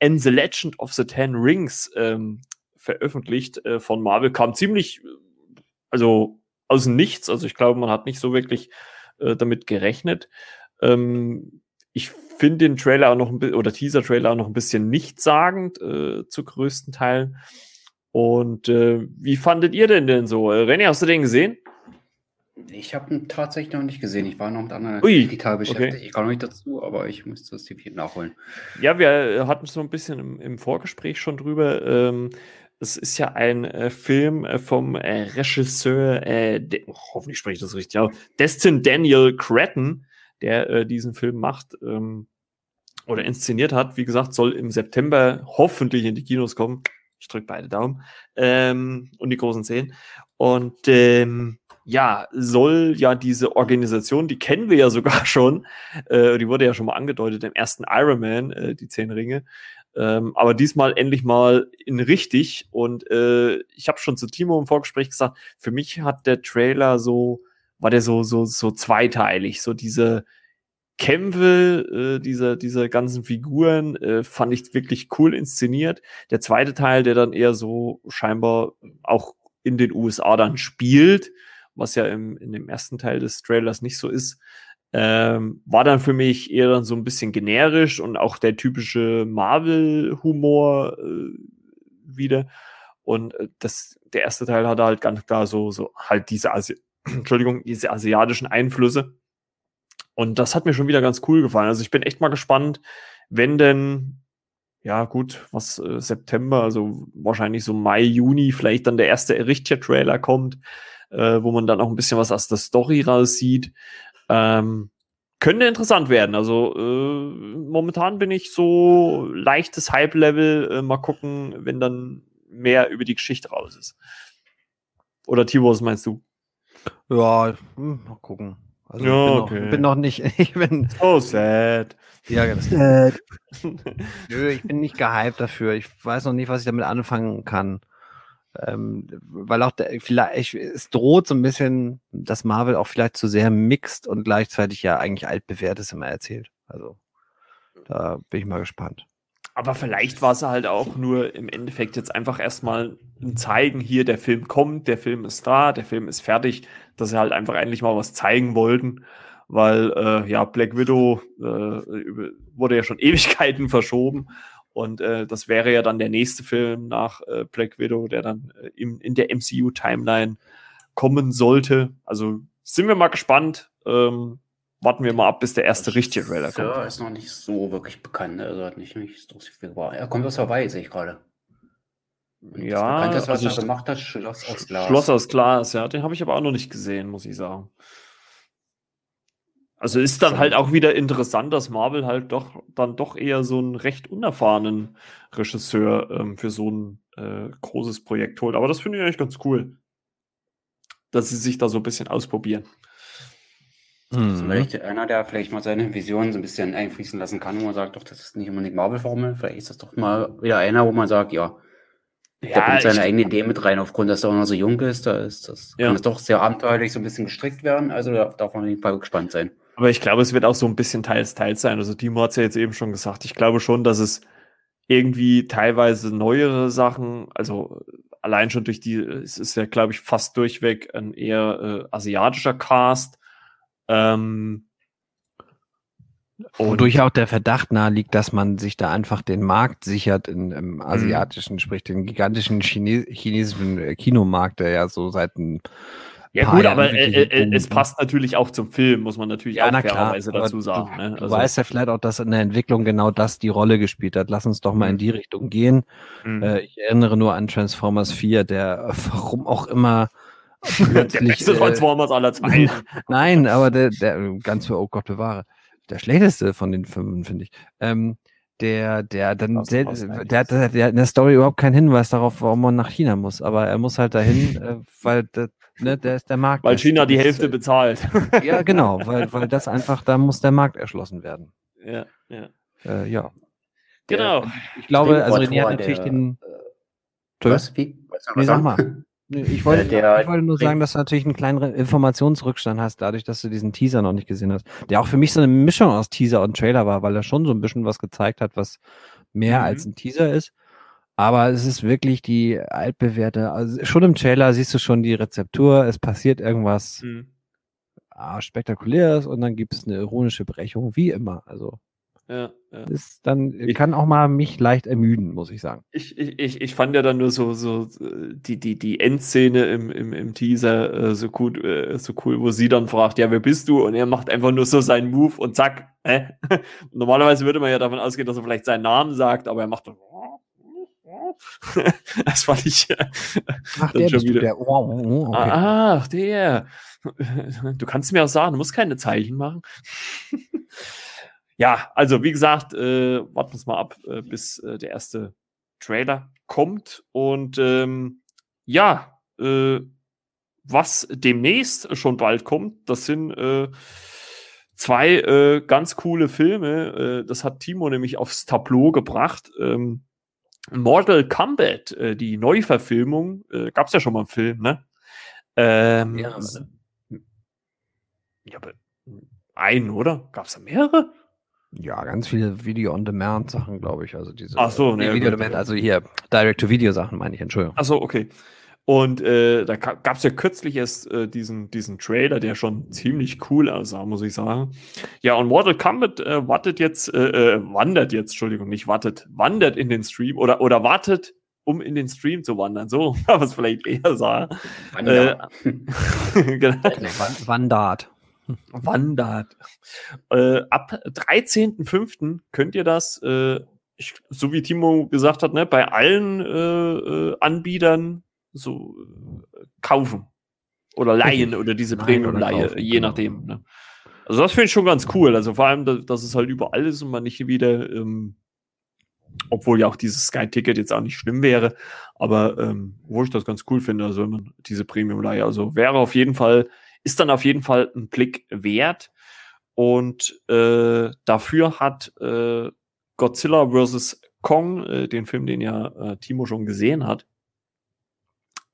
and the Legend of the Ten Rings ähm, veröffentlicht äh, von Marvel, kam ziemlich, also aus Nichts. Also ich glaube, man hat nicht so wirklich äh, damit gerechnet. Ähm, ich finde den Trailer auch noch ein bisschen, oder Teaser-Trailer auch noch ein bisschen nichtssagend äh, zu größten Teilen. Und äh, wie fandet ihr denn denn so? Äh, René, hast du den gesehen? Ich habe ihn tatsächlich noch nicht gesehen. Ich war noch mit anderen Ui, digital beschäftigt. Okay. Ich komme noch nicht dazu, aber ich muss das definitiv nachholen. Ja, wir hatten so ein bisschen im, im Vorgespräch schon drüber. Ähm, es ist ja ein äh, Film äh, vom äh, Regisseur, äh, oh, hoffentlich spreche ich das richtig aus, Destin Daniel Cretton, der äh, diesen Film macht ähm, oder inszeniert hat. Wie gesagt, soll im September hoffentlich in die Kinos kommen. Ich drücke beide Daumen ähm, und die großen Zehen. Und ähm, ja, soll ja diese Organisation, die kennen wir ja sogar schon, äh, die wurde ja schon mal angedeutet im ersten Iron Man, äh, die Zehn Ringe, ähm, aber diesmal endlich mal in richtig. Und äh, ich habe schon zu Timo im Vorgespräch gesagt, für mich hat der Trailer so, war der so, so, so zweiteilig. So diese Kämpfe, äh, diese, diese ganzen Figuren äh, fand ich wirklich cool inszeniert. Der zweite Teil, der dann eher so scheinbar auch in den USA dann spielt was ja im, in dem ersten Teil des Trailers nicht so ist. Ähm, war dann für mich eher dann so ein bisschen generisch und auch der typische Marvel-Humor äh, wieder. Und äh, das, der erste Teil hatte halt ganz klar so, so halt diese, Asi Entschuldigung, diese asiatischen Einflüsse. Und das hat mir schon wieder ganz cool gefallen. Also ich bin echt mal gespannt, wenn denn, ja gut, was äh, September, also wahrscheinlich so Mai, Juni, vielleicht dann der erste Richtier-Trailer kommt, äh, wo man dann auch ein bisschen was aus der Story raussieht. Ähm, könnte interessant werden. Also äh, momentan bin ich so leichtes Hype-Level. Äh, mal gucken, wenn dann mehr über die Geschichte raus ist. Oder Tivo, was meinst du? Ja, hm, mal gucken. Also ja, ich bin, okay. noch, bin noch nicht. Ich bin. So sad. Ja, ganz sad. Nö, ich bin nicht gehypt dafür. Ich weiß noch nicht, was ich damit anfangen kann. Ähm, weil auch der, vielleicht, es droht so ein bisschen, dass Marvel auch vielleicht zu sehr mixt und gleichzeitig ja eigentlich altbewährtes immer erzählt. Also da bin ich mal gespannt. Aber vielleicht war es halt auch nur im Endeffekt jetzt einfach erstmal ein Zeigen, hier der Film kommt, der Film ist da, der Film ist fertig, dass sie halt einfach endlich mal was zeigen wollten, weil äh, ja, Black Widow äh, wurde ja schon Ewigkeiten verschoben und äh, das wäre ja dann der nächste Film nach äh, Black Widow, der dann äh, im, in der MCU-Timeline kommen sollte. Also sind wir mal gespannt. Ähm, warten wir mal ab, bis der erste richtige Trailer kommt. Ja, ist noch nicht so wirklich bekannt. Also hat nicht, nicht so viel war. Er kommt aus Hawaii, sehe ich gerade. Ja, ist, was also er gemacht hat, Schloss aus Glas. Schloss aus Glas, ja, den habe ich aber auch noch nicht gesehen, muss ich sagen. Also ist dann halt auch wieder interessant, dass Marvel halt doch dann doch eher so einen recht unerfahrenen Regisseur ähm, für so ein äh, großes Projekt holt. Aber das finde ich eigentlich ganz cool, dass sie sich da so ein bisschen ausprobieren. Mhm. Vielleicht einer, der vielleicht mal seine Vision so ein bisschen einfließen lassen kann, wo man sagt, doch, das ist nicht unbedingt Marvel-Formel. Vielleicht ist das doch mal wieder einer, wo man sagt, ja, der bringt seine eigene Idee mit rein, aufgrund, dass er auch noch so jung ist. Da ist das Ja. kann es doch sehr abenteuerlich so ein bisschen gestrickt werden. Also da darf man auf jeden Fall gespannt sein. Aber ich glaube, es wird auch so ein bisschen teils, teils sein. Also Timo hat es ja jetzt eben schon gesagt. Ich glaube schon, dass es irgendwie teilweise neuere Sachen, also allein schon durch die, es ist ja, glaube ich, fast durchweg ein eher äh, asiatischer Cast. Ähm, Wodurch auch der Verdacht nahe liegt, dass man sich da einfach den Markt sichert in, im asiatischen, sprich den gigantischen Chine chinesischen äh, Kinomarkt, der ja so seit ein Ja, gut, Jahren aber äh, äh, es ne? passt natürlich auch zum Film, muss man natürlich Ja, auch na klar. dazu sagen. Du, ne? du weißt ja vielleicht auch, dass in der Entwicklung genau das die Rolle gespielt hat. Lass uns doch mal in Mhm. die Richtung gehen. Mhm. Äh, ich erinnere nur an Transformers 4, der warum auch immer der beste äh, Transformers aller Zeiten. Nein, aber der, der ganz oh Gott bewahre, der schlechteste von den fünf, finde ich. Ähm, der, der dann, der, der, hat, der, der hat in der Story überhaupt keinen Hinweis darauf, warum man nach China muss. Aber er muss halt dahin, äh, weil ne, der ist der Markt. Weil China die Hälfte äh, bezahlt. Ja, genau, weil, weil das einfach, da muss der Markt erschlossen werden. ja, ja. Äh, ja. Genau. Ich glaube, also René hat natürlich der, den. äh, Was? Wie? Noch Nee, was sag mal. Nee, Ich wollte, Äh, der- ich wollte nur sagen, dass du natürlich einen kleinen Informationsrückstand hast, dadurch, dass du diesen Teaser noch nicht gesehen hast. Der auch für mich so eine Mischung aus Teaser und Trailer war, weil er schon so ein bisschen was gezeigt hat, was mehr Mhm. als ein Teaser ist. Aber es ist wirklich die altbewährte, also schon im Trailer siehst du schon die Rezeptur, es passiert irgendwas Mhm. ah, Spektakuläres und dann gibt es eine ironische Brechung, wie immer. Also Ja, ja. ist dann Ich- kann auch mal mich leicht ermüden, muss ich sagen. Ich, ich, ich, ich fand ja dann nur so, so äh, die, die, die Endszene im, im, im Teaser äh, so, gut, äh, so cool, wo sie dann fragt, ja, wer bist du? Und er macht einfach nur so seinen Move und zack. Hä? Normalerweise würde man ja davon ausgehen, dass er vielleicht seinen Namen sagt, aber er macht dann. Das fand ich. äh, Ach, der schon wieder. der. Oh, oh, oh, okay. Ah, Ach, der. Du kannst mir auch sagen, du musst keine Zeichen machen. ja, also wie gesagt, äh, warten wir es mal ab, äh, bis äh, der erste Trailer kommt. Und ähm, ja, äh, was demnächst schon bald kommt, das sind äh, zwei äh, ganz coole Filme. Äh, das hat Timo nämlich aufs Tableau gebracht. Ähm, Mortal Kombat, äh, die Neuverfilmung, äh, gab es ja schon mal einen Film, ne? Ähm, Ja, s- ja, aber einen, oder? Gab es da mehrere? Ja, ganz viele Video-on-Demand-Sachen, glaube ich. Also diese Ach so, nee, ne, Video gut. on Demand, also hier Direct-to-Video-Sachen, meine ich, Entschuldigung. Achso, okay. Und äh, da gab es ja kürzlich erst äh, diesen, diesen Trailer, der schon ziemlich cool aussah, muss ich sagen. Ja, und Mortal Kombat äh, wartet jetzt, äh, äh, wandert jetzt, Entschuldigung, nicht wartet, wandert in den Stream oder, oder wartet, um in den Stream zu wandern. So, was vielleicht eher sah. Wandert. Äh, genau. Wandert. Wandert. Äh, ab 13.05. könnt ihr das, äh, ich, so wie Timo gesagt hat, ne, bei allen äh, äh Anbietern so äh, kaufen oder leihen oder diese Premium-Leihe, je genau. nachdem. Ne? Also das finde ich schon ganz cool. Also vor allem, dass, es halt überall ist und man nicht wieder, ähm, obwohl ja auch dieses Sky-Ticket jetzt auch nicht schlimm wäre, aber ähm, wo ich das ganz cool finde, also wenn man diese Premium-Leihe, also wäre auf jeden Fall, ist dann auf jeden Fall ein Blick wert. Und äh, dafür hat äh, Godzilla vs. Kong, äh, den Film, den ja äh, Timo schon gesehen hat,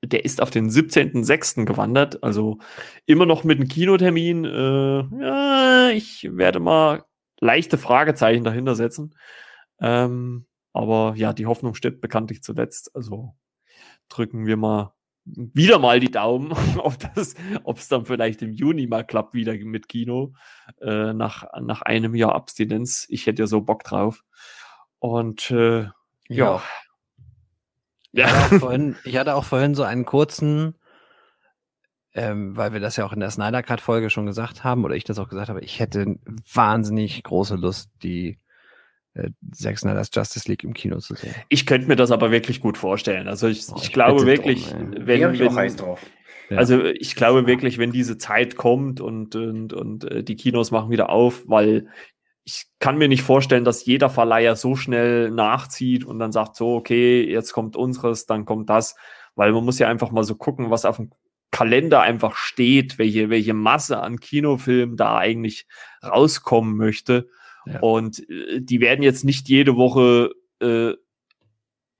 der ist auf den 17.06. gewandert, also immer noch mit einem Kinotermin. Äh, ja, ich werde mal leichte Fragezeichen dahinter setzen. Ähm, aber ja, die Hoffnung steht bekanntlich zuletzt. Also drücken wir mal wieder mal die Daumen, ob das, ob es dann vielleicht im Juni mal klappt wieder mit Kino äh, nach nach einem Jahr Abstinenz. Ich hätte ja so Bock drauf. Und äh, ja. ja. Ja. Ich hatte, vorhin, ich hatte auch vorhin so einen kurzen, ähm, weil wir das ja auch in der Snyder Cut Folge schon gesagt haben, oder ich das auch gesagt habe, ich hätte wahnsinnig große Lust, die äh, Zack Snyder's Justice League im Kino zu sehen. Ich könnte mir das aber wirklich gut vorstellen. Also ich, oh, ich, ich glaube wirklich, drum, wenn, wenn, heiß drauf. Also ich glaube wirklich, wenn diese Zeit kommt und, und, und äh, die Kinos machen wieder auf, weil ich kann mir nicht vorstellen, dass jeder Verleiher so schnell nachzieht und dann sagt so, okay, jetzt kommt unseres, dann kommt das, weil man muss ja einfach mal so gucken, was auf dem Kalender einfach steht, welche, welche Masse an Kinofilmen da eigentlich rauskommen möchte. Ja. Und äh, die werden jetzt nicht jede Woche äh,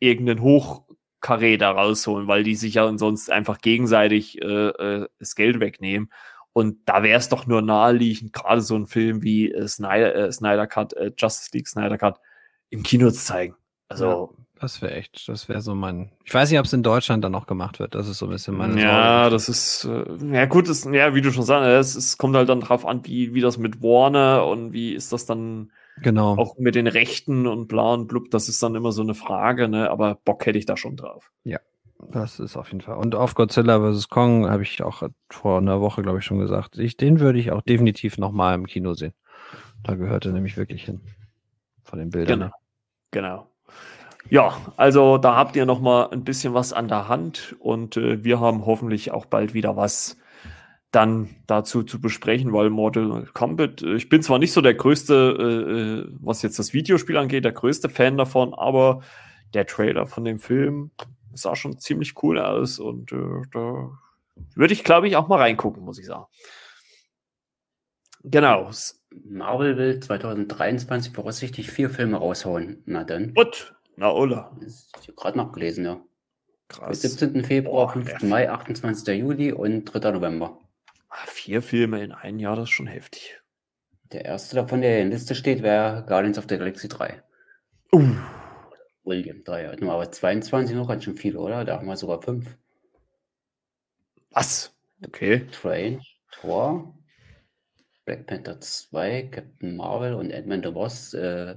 irgendeinen Hochkarree da rausholen, weil die sich ja sonst einfach gegenseitig äh, äh, das Geld wegnehmen. Und da wäre es doch nur naheliegend, gerade so ein Film wie äh, Snyder, äh, Snyder Cut, äh, Justice League Snyder Cut im Kino zu zeigen. Also. Ja, das wäre echt, das wäre so mein. Ich weiß nicht, ob es in Deutschland dann noch gemacht wird. Das ist so ein bisschen meine Ja, Sorge. das ist, äh, ja gut, das, ja, wie du schon sagst, es, kommt halt dann drauf an, wie, wie das mit Warner und wie ist das dann genau. auch mit den Rechten und bla und blub, das ist dann immer so eine Frage, ne? Aber Bock hätte ich da schon drauf. Ja. Das ist auf jeden Fall. Und auf Godzilla vs. Kong habe ich auch vor einer Woche, glaube ich, schon gesagt. Ich, den würde ich auch definitiv nochmal im Kino sehen. Da gehört er nämlich wirklich hin. Von den Bildern. Genau. Genau. Ja, also da habt ihr nochmal ein bisschen was an der Hand und äh, wir haben hoffentlich auch bald wieder was dann dazu zu besprechen, weil Mortal Kombat, äh, ich bin zwar nicht so der größte, äh, äh, was jetzt das Videospiel angeht, der größte Fan davon, aber der Trailer von dem Film sah schon ziemlich cool aus und äh, da würde ich, glaube ich, auch mal reingucken, muss ich sagen. Genau. Marvel will 2023 voraussichtlich vier Filme raushauen. Na dann. Und? Na, Ola. Ich habe gerade nachgelesen, ja. Krass. Bis 17. Februar, Boah, 5. Mai, 28. Juli und 3. November. Ah, vier Filme in einem Jahr, das ist schon heftig. Der erste davon, der in der Liste steht, wäre Guardians of the Galaxy 3. Uh. William 3. Aber 22 noch ganz schön viel, oder? Da haben wir sogar 5. Was? Okay. Strange, Thor, Black Panther 2, Captain Marvel und Ant-Man the Boss. Äh,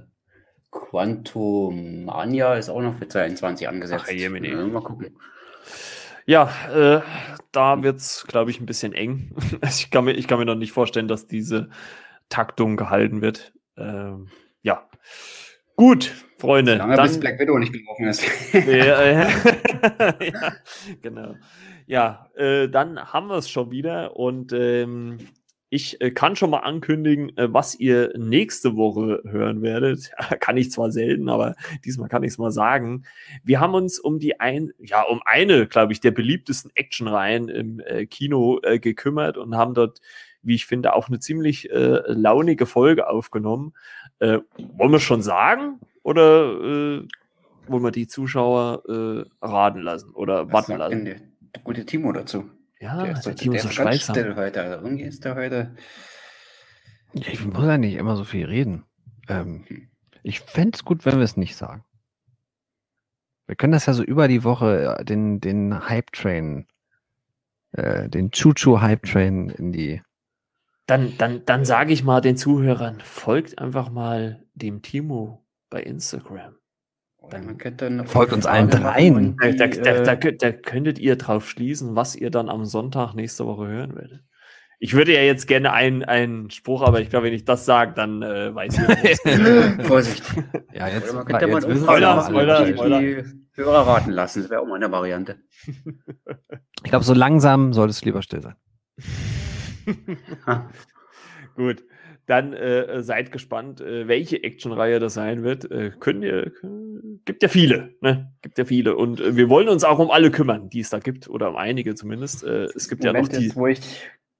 Quantum Mania ist auch noch für 22 angesetzt. Ach, ja, mal gucken. Ja, äh, da wird es, glaube ich, ein bisschen eng. ich, kann mir, ich kann mir noch nicht vorstellen, dass diese Taktung gehalten wird. Ähm, ja. Gut, Freunde. Lange dann, bis Black Widow nicht gelaufen ist. ja, ja, ja, genau. Ja, äh, dann haben wir es schon wieder und ähm, ich äh, kann schon mal ankündigen, äh, was ihr nächste Woche hören werdet. kann ich zwar selten, aber diesmal kann ich es mal sagen. Wir haben uns um die ein, ja, um eine, glaube ich, der beliebtesten Actionreihen im äh, Kino äh, gekümmert und haben dort, wie ich finde, auch eine ziemlich äh, launige Folge aufgenommen. Äh, wollen wir schon sagen? Oder äh, wollen wir die Zuschauer äh, raten lassen oder Was warten lassen? Der, der gute Timo dazu. Ja, der, ist der Timo ist so schweigsam. Still heute. Also irgendwie ist der heute. Ja, ich muss ja nicht immer so viel reden. Ähm, hm. ich fände es gut, wenn wir es nicht sagen. Wir können das ja so über die Woche, äh, den, den Hype-Train, äh, den Chuchu-Hype-Train in die. Dann, dann, dann sage ich mal den Zuhörern, folgt einfach mal dem Timo bei Instagram. Dann folgt uns allen dreien. Da, da, da, da, könntet ihr drauf schließen, was ihr dann am Sonntag nächste Woche hören werdet. Ich würde ja jetzt gerne einen, einen Spruch, aber ich glaube, wenn ich das sage, dann äh, weiß ich. Vorsicht. Ja, jetzt, man könnte ja mal Spoiler, Spoiler, Spoiler. die Hörer raten lassen. Das wäre auch mal eine Variante. Ich glaube, so langsam solltest du lieber still sein. Gut, dann äh, seid gespannt, äh, welche Actionreihe das sein wird. Äh, können ihr, gibt ja viele, ne? Gibt ja viele. Und äh, wir wollen uns auch um alle kümmern, die es da gibt, oder um einige zumindest. Äh, es gibt Moment ja noch die. Jetzt, wo ich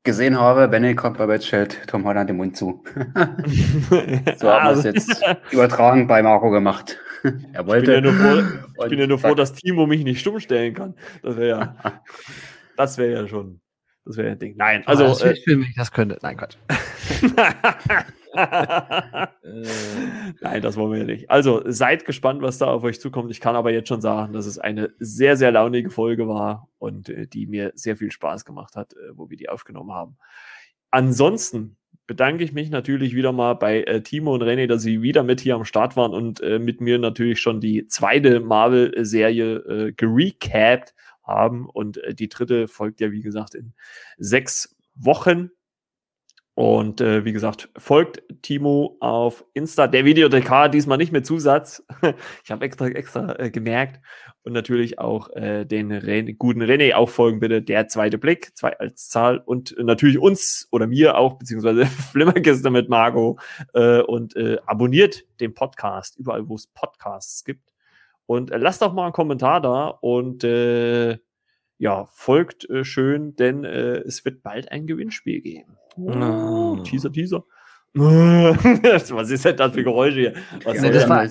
gesehen habe, Benedict Cumberbatch hält Tom Holland den Mund zu. so haben wir es jetzt übertragen bei Marco gemacht. er wollte. Ich bin ja nur froh, ich bin ja nur froh dass Timo mich nicht stumm stellen kann. Das wäre ja, das wäre ja schon, das wäre ein Ding. Nein, also. Das äh, schön, wenn ich das könnte. Nein, Gott. Nein, das wollen wir ja nicht. Also seid gespannt, was da auf euch zukommt. Ich kann aber jetzt schon sagen, dass es eine sehr, sehr launige Folge war und äh, die mir sehr viel Spaß gemacht hat, äh, wo wir die aufgenommen haben. Ansonsten bedanke ich mich natürlich wieder mal bei äh, Timo und René, dass sie wieder mit hier am Start waren und äh, mit mir natürlich schon die zweite Marvel-Serie äh, gerecapt haben. Und äh, die dritte folgt ja, wie gesagt, in sechs Wochen. Und äh, wie gesagt, folgt Timo auf Insta, der Videothekar, diesmal nicht mit Zusatz. ich habe extra, extra äh, gemerkt. Und natürlich auch äh, den Ren guten René auch folgen bitte, der zweite Blick, zwei als Zahl. Und natürlich uns oder mir auch, beziehungsweise Flimmerkiste mit Margot. Äh, und äh, abonniert den Podcast, überall wo es Podcasts gibt. Und äh, lasst doch mal einen Kommentar da und äh, ja, folgt äh, schön, denn äh, es wird bald ein Gewinnspiel geben. Oh, Teaser, Teaser. Was ist denn das für Geräusche hier? Was nee, das, war,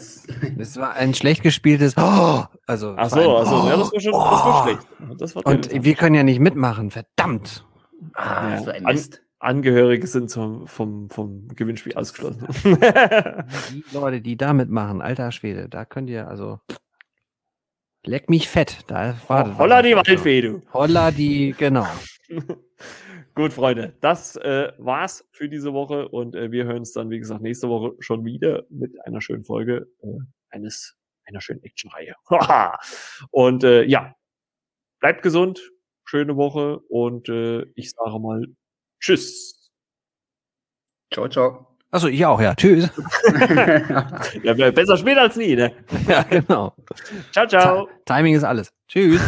das war ein schlecht gespieltes. Oh, also Ach so, also, ja, das war schon das war schlecht. Das war Und wir können ja nicht mitmachen, verdammt. Ah, ja, so ein Mist. An Angehörige sind zum, vom, vom Gewinnspiel ausgeschlossen. die Leute, die da mitmachen, alter Schwede, da könnt ihr also. Leck mich fett. Da war oh, Holla die Waldfee, du. Holla die, genau. Gut, Freunde, das äh, war's für diese Woche und äh, wir hören uns dann, wie gesagt, nächste Woche schon wieder mit einer schönen Folge äh, eines einer schönen Actionreihe. und äh, ja, bleibt gesund, schöne Woche und äh, ich sage mal Tschüss. Ciao, ciao. Achso, ich auch, ja. Tschüss. ja, besser spät als nie, ne? ja, genau. Ciao, ciao. Timing ist alles. Tschüss.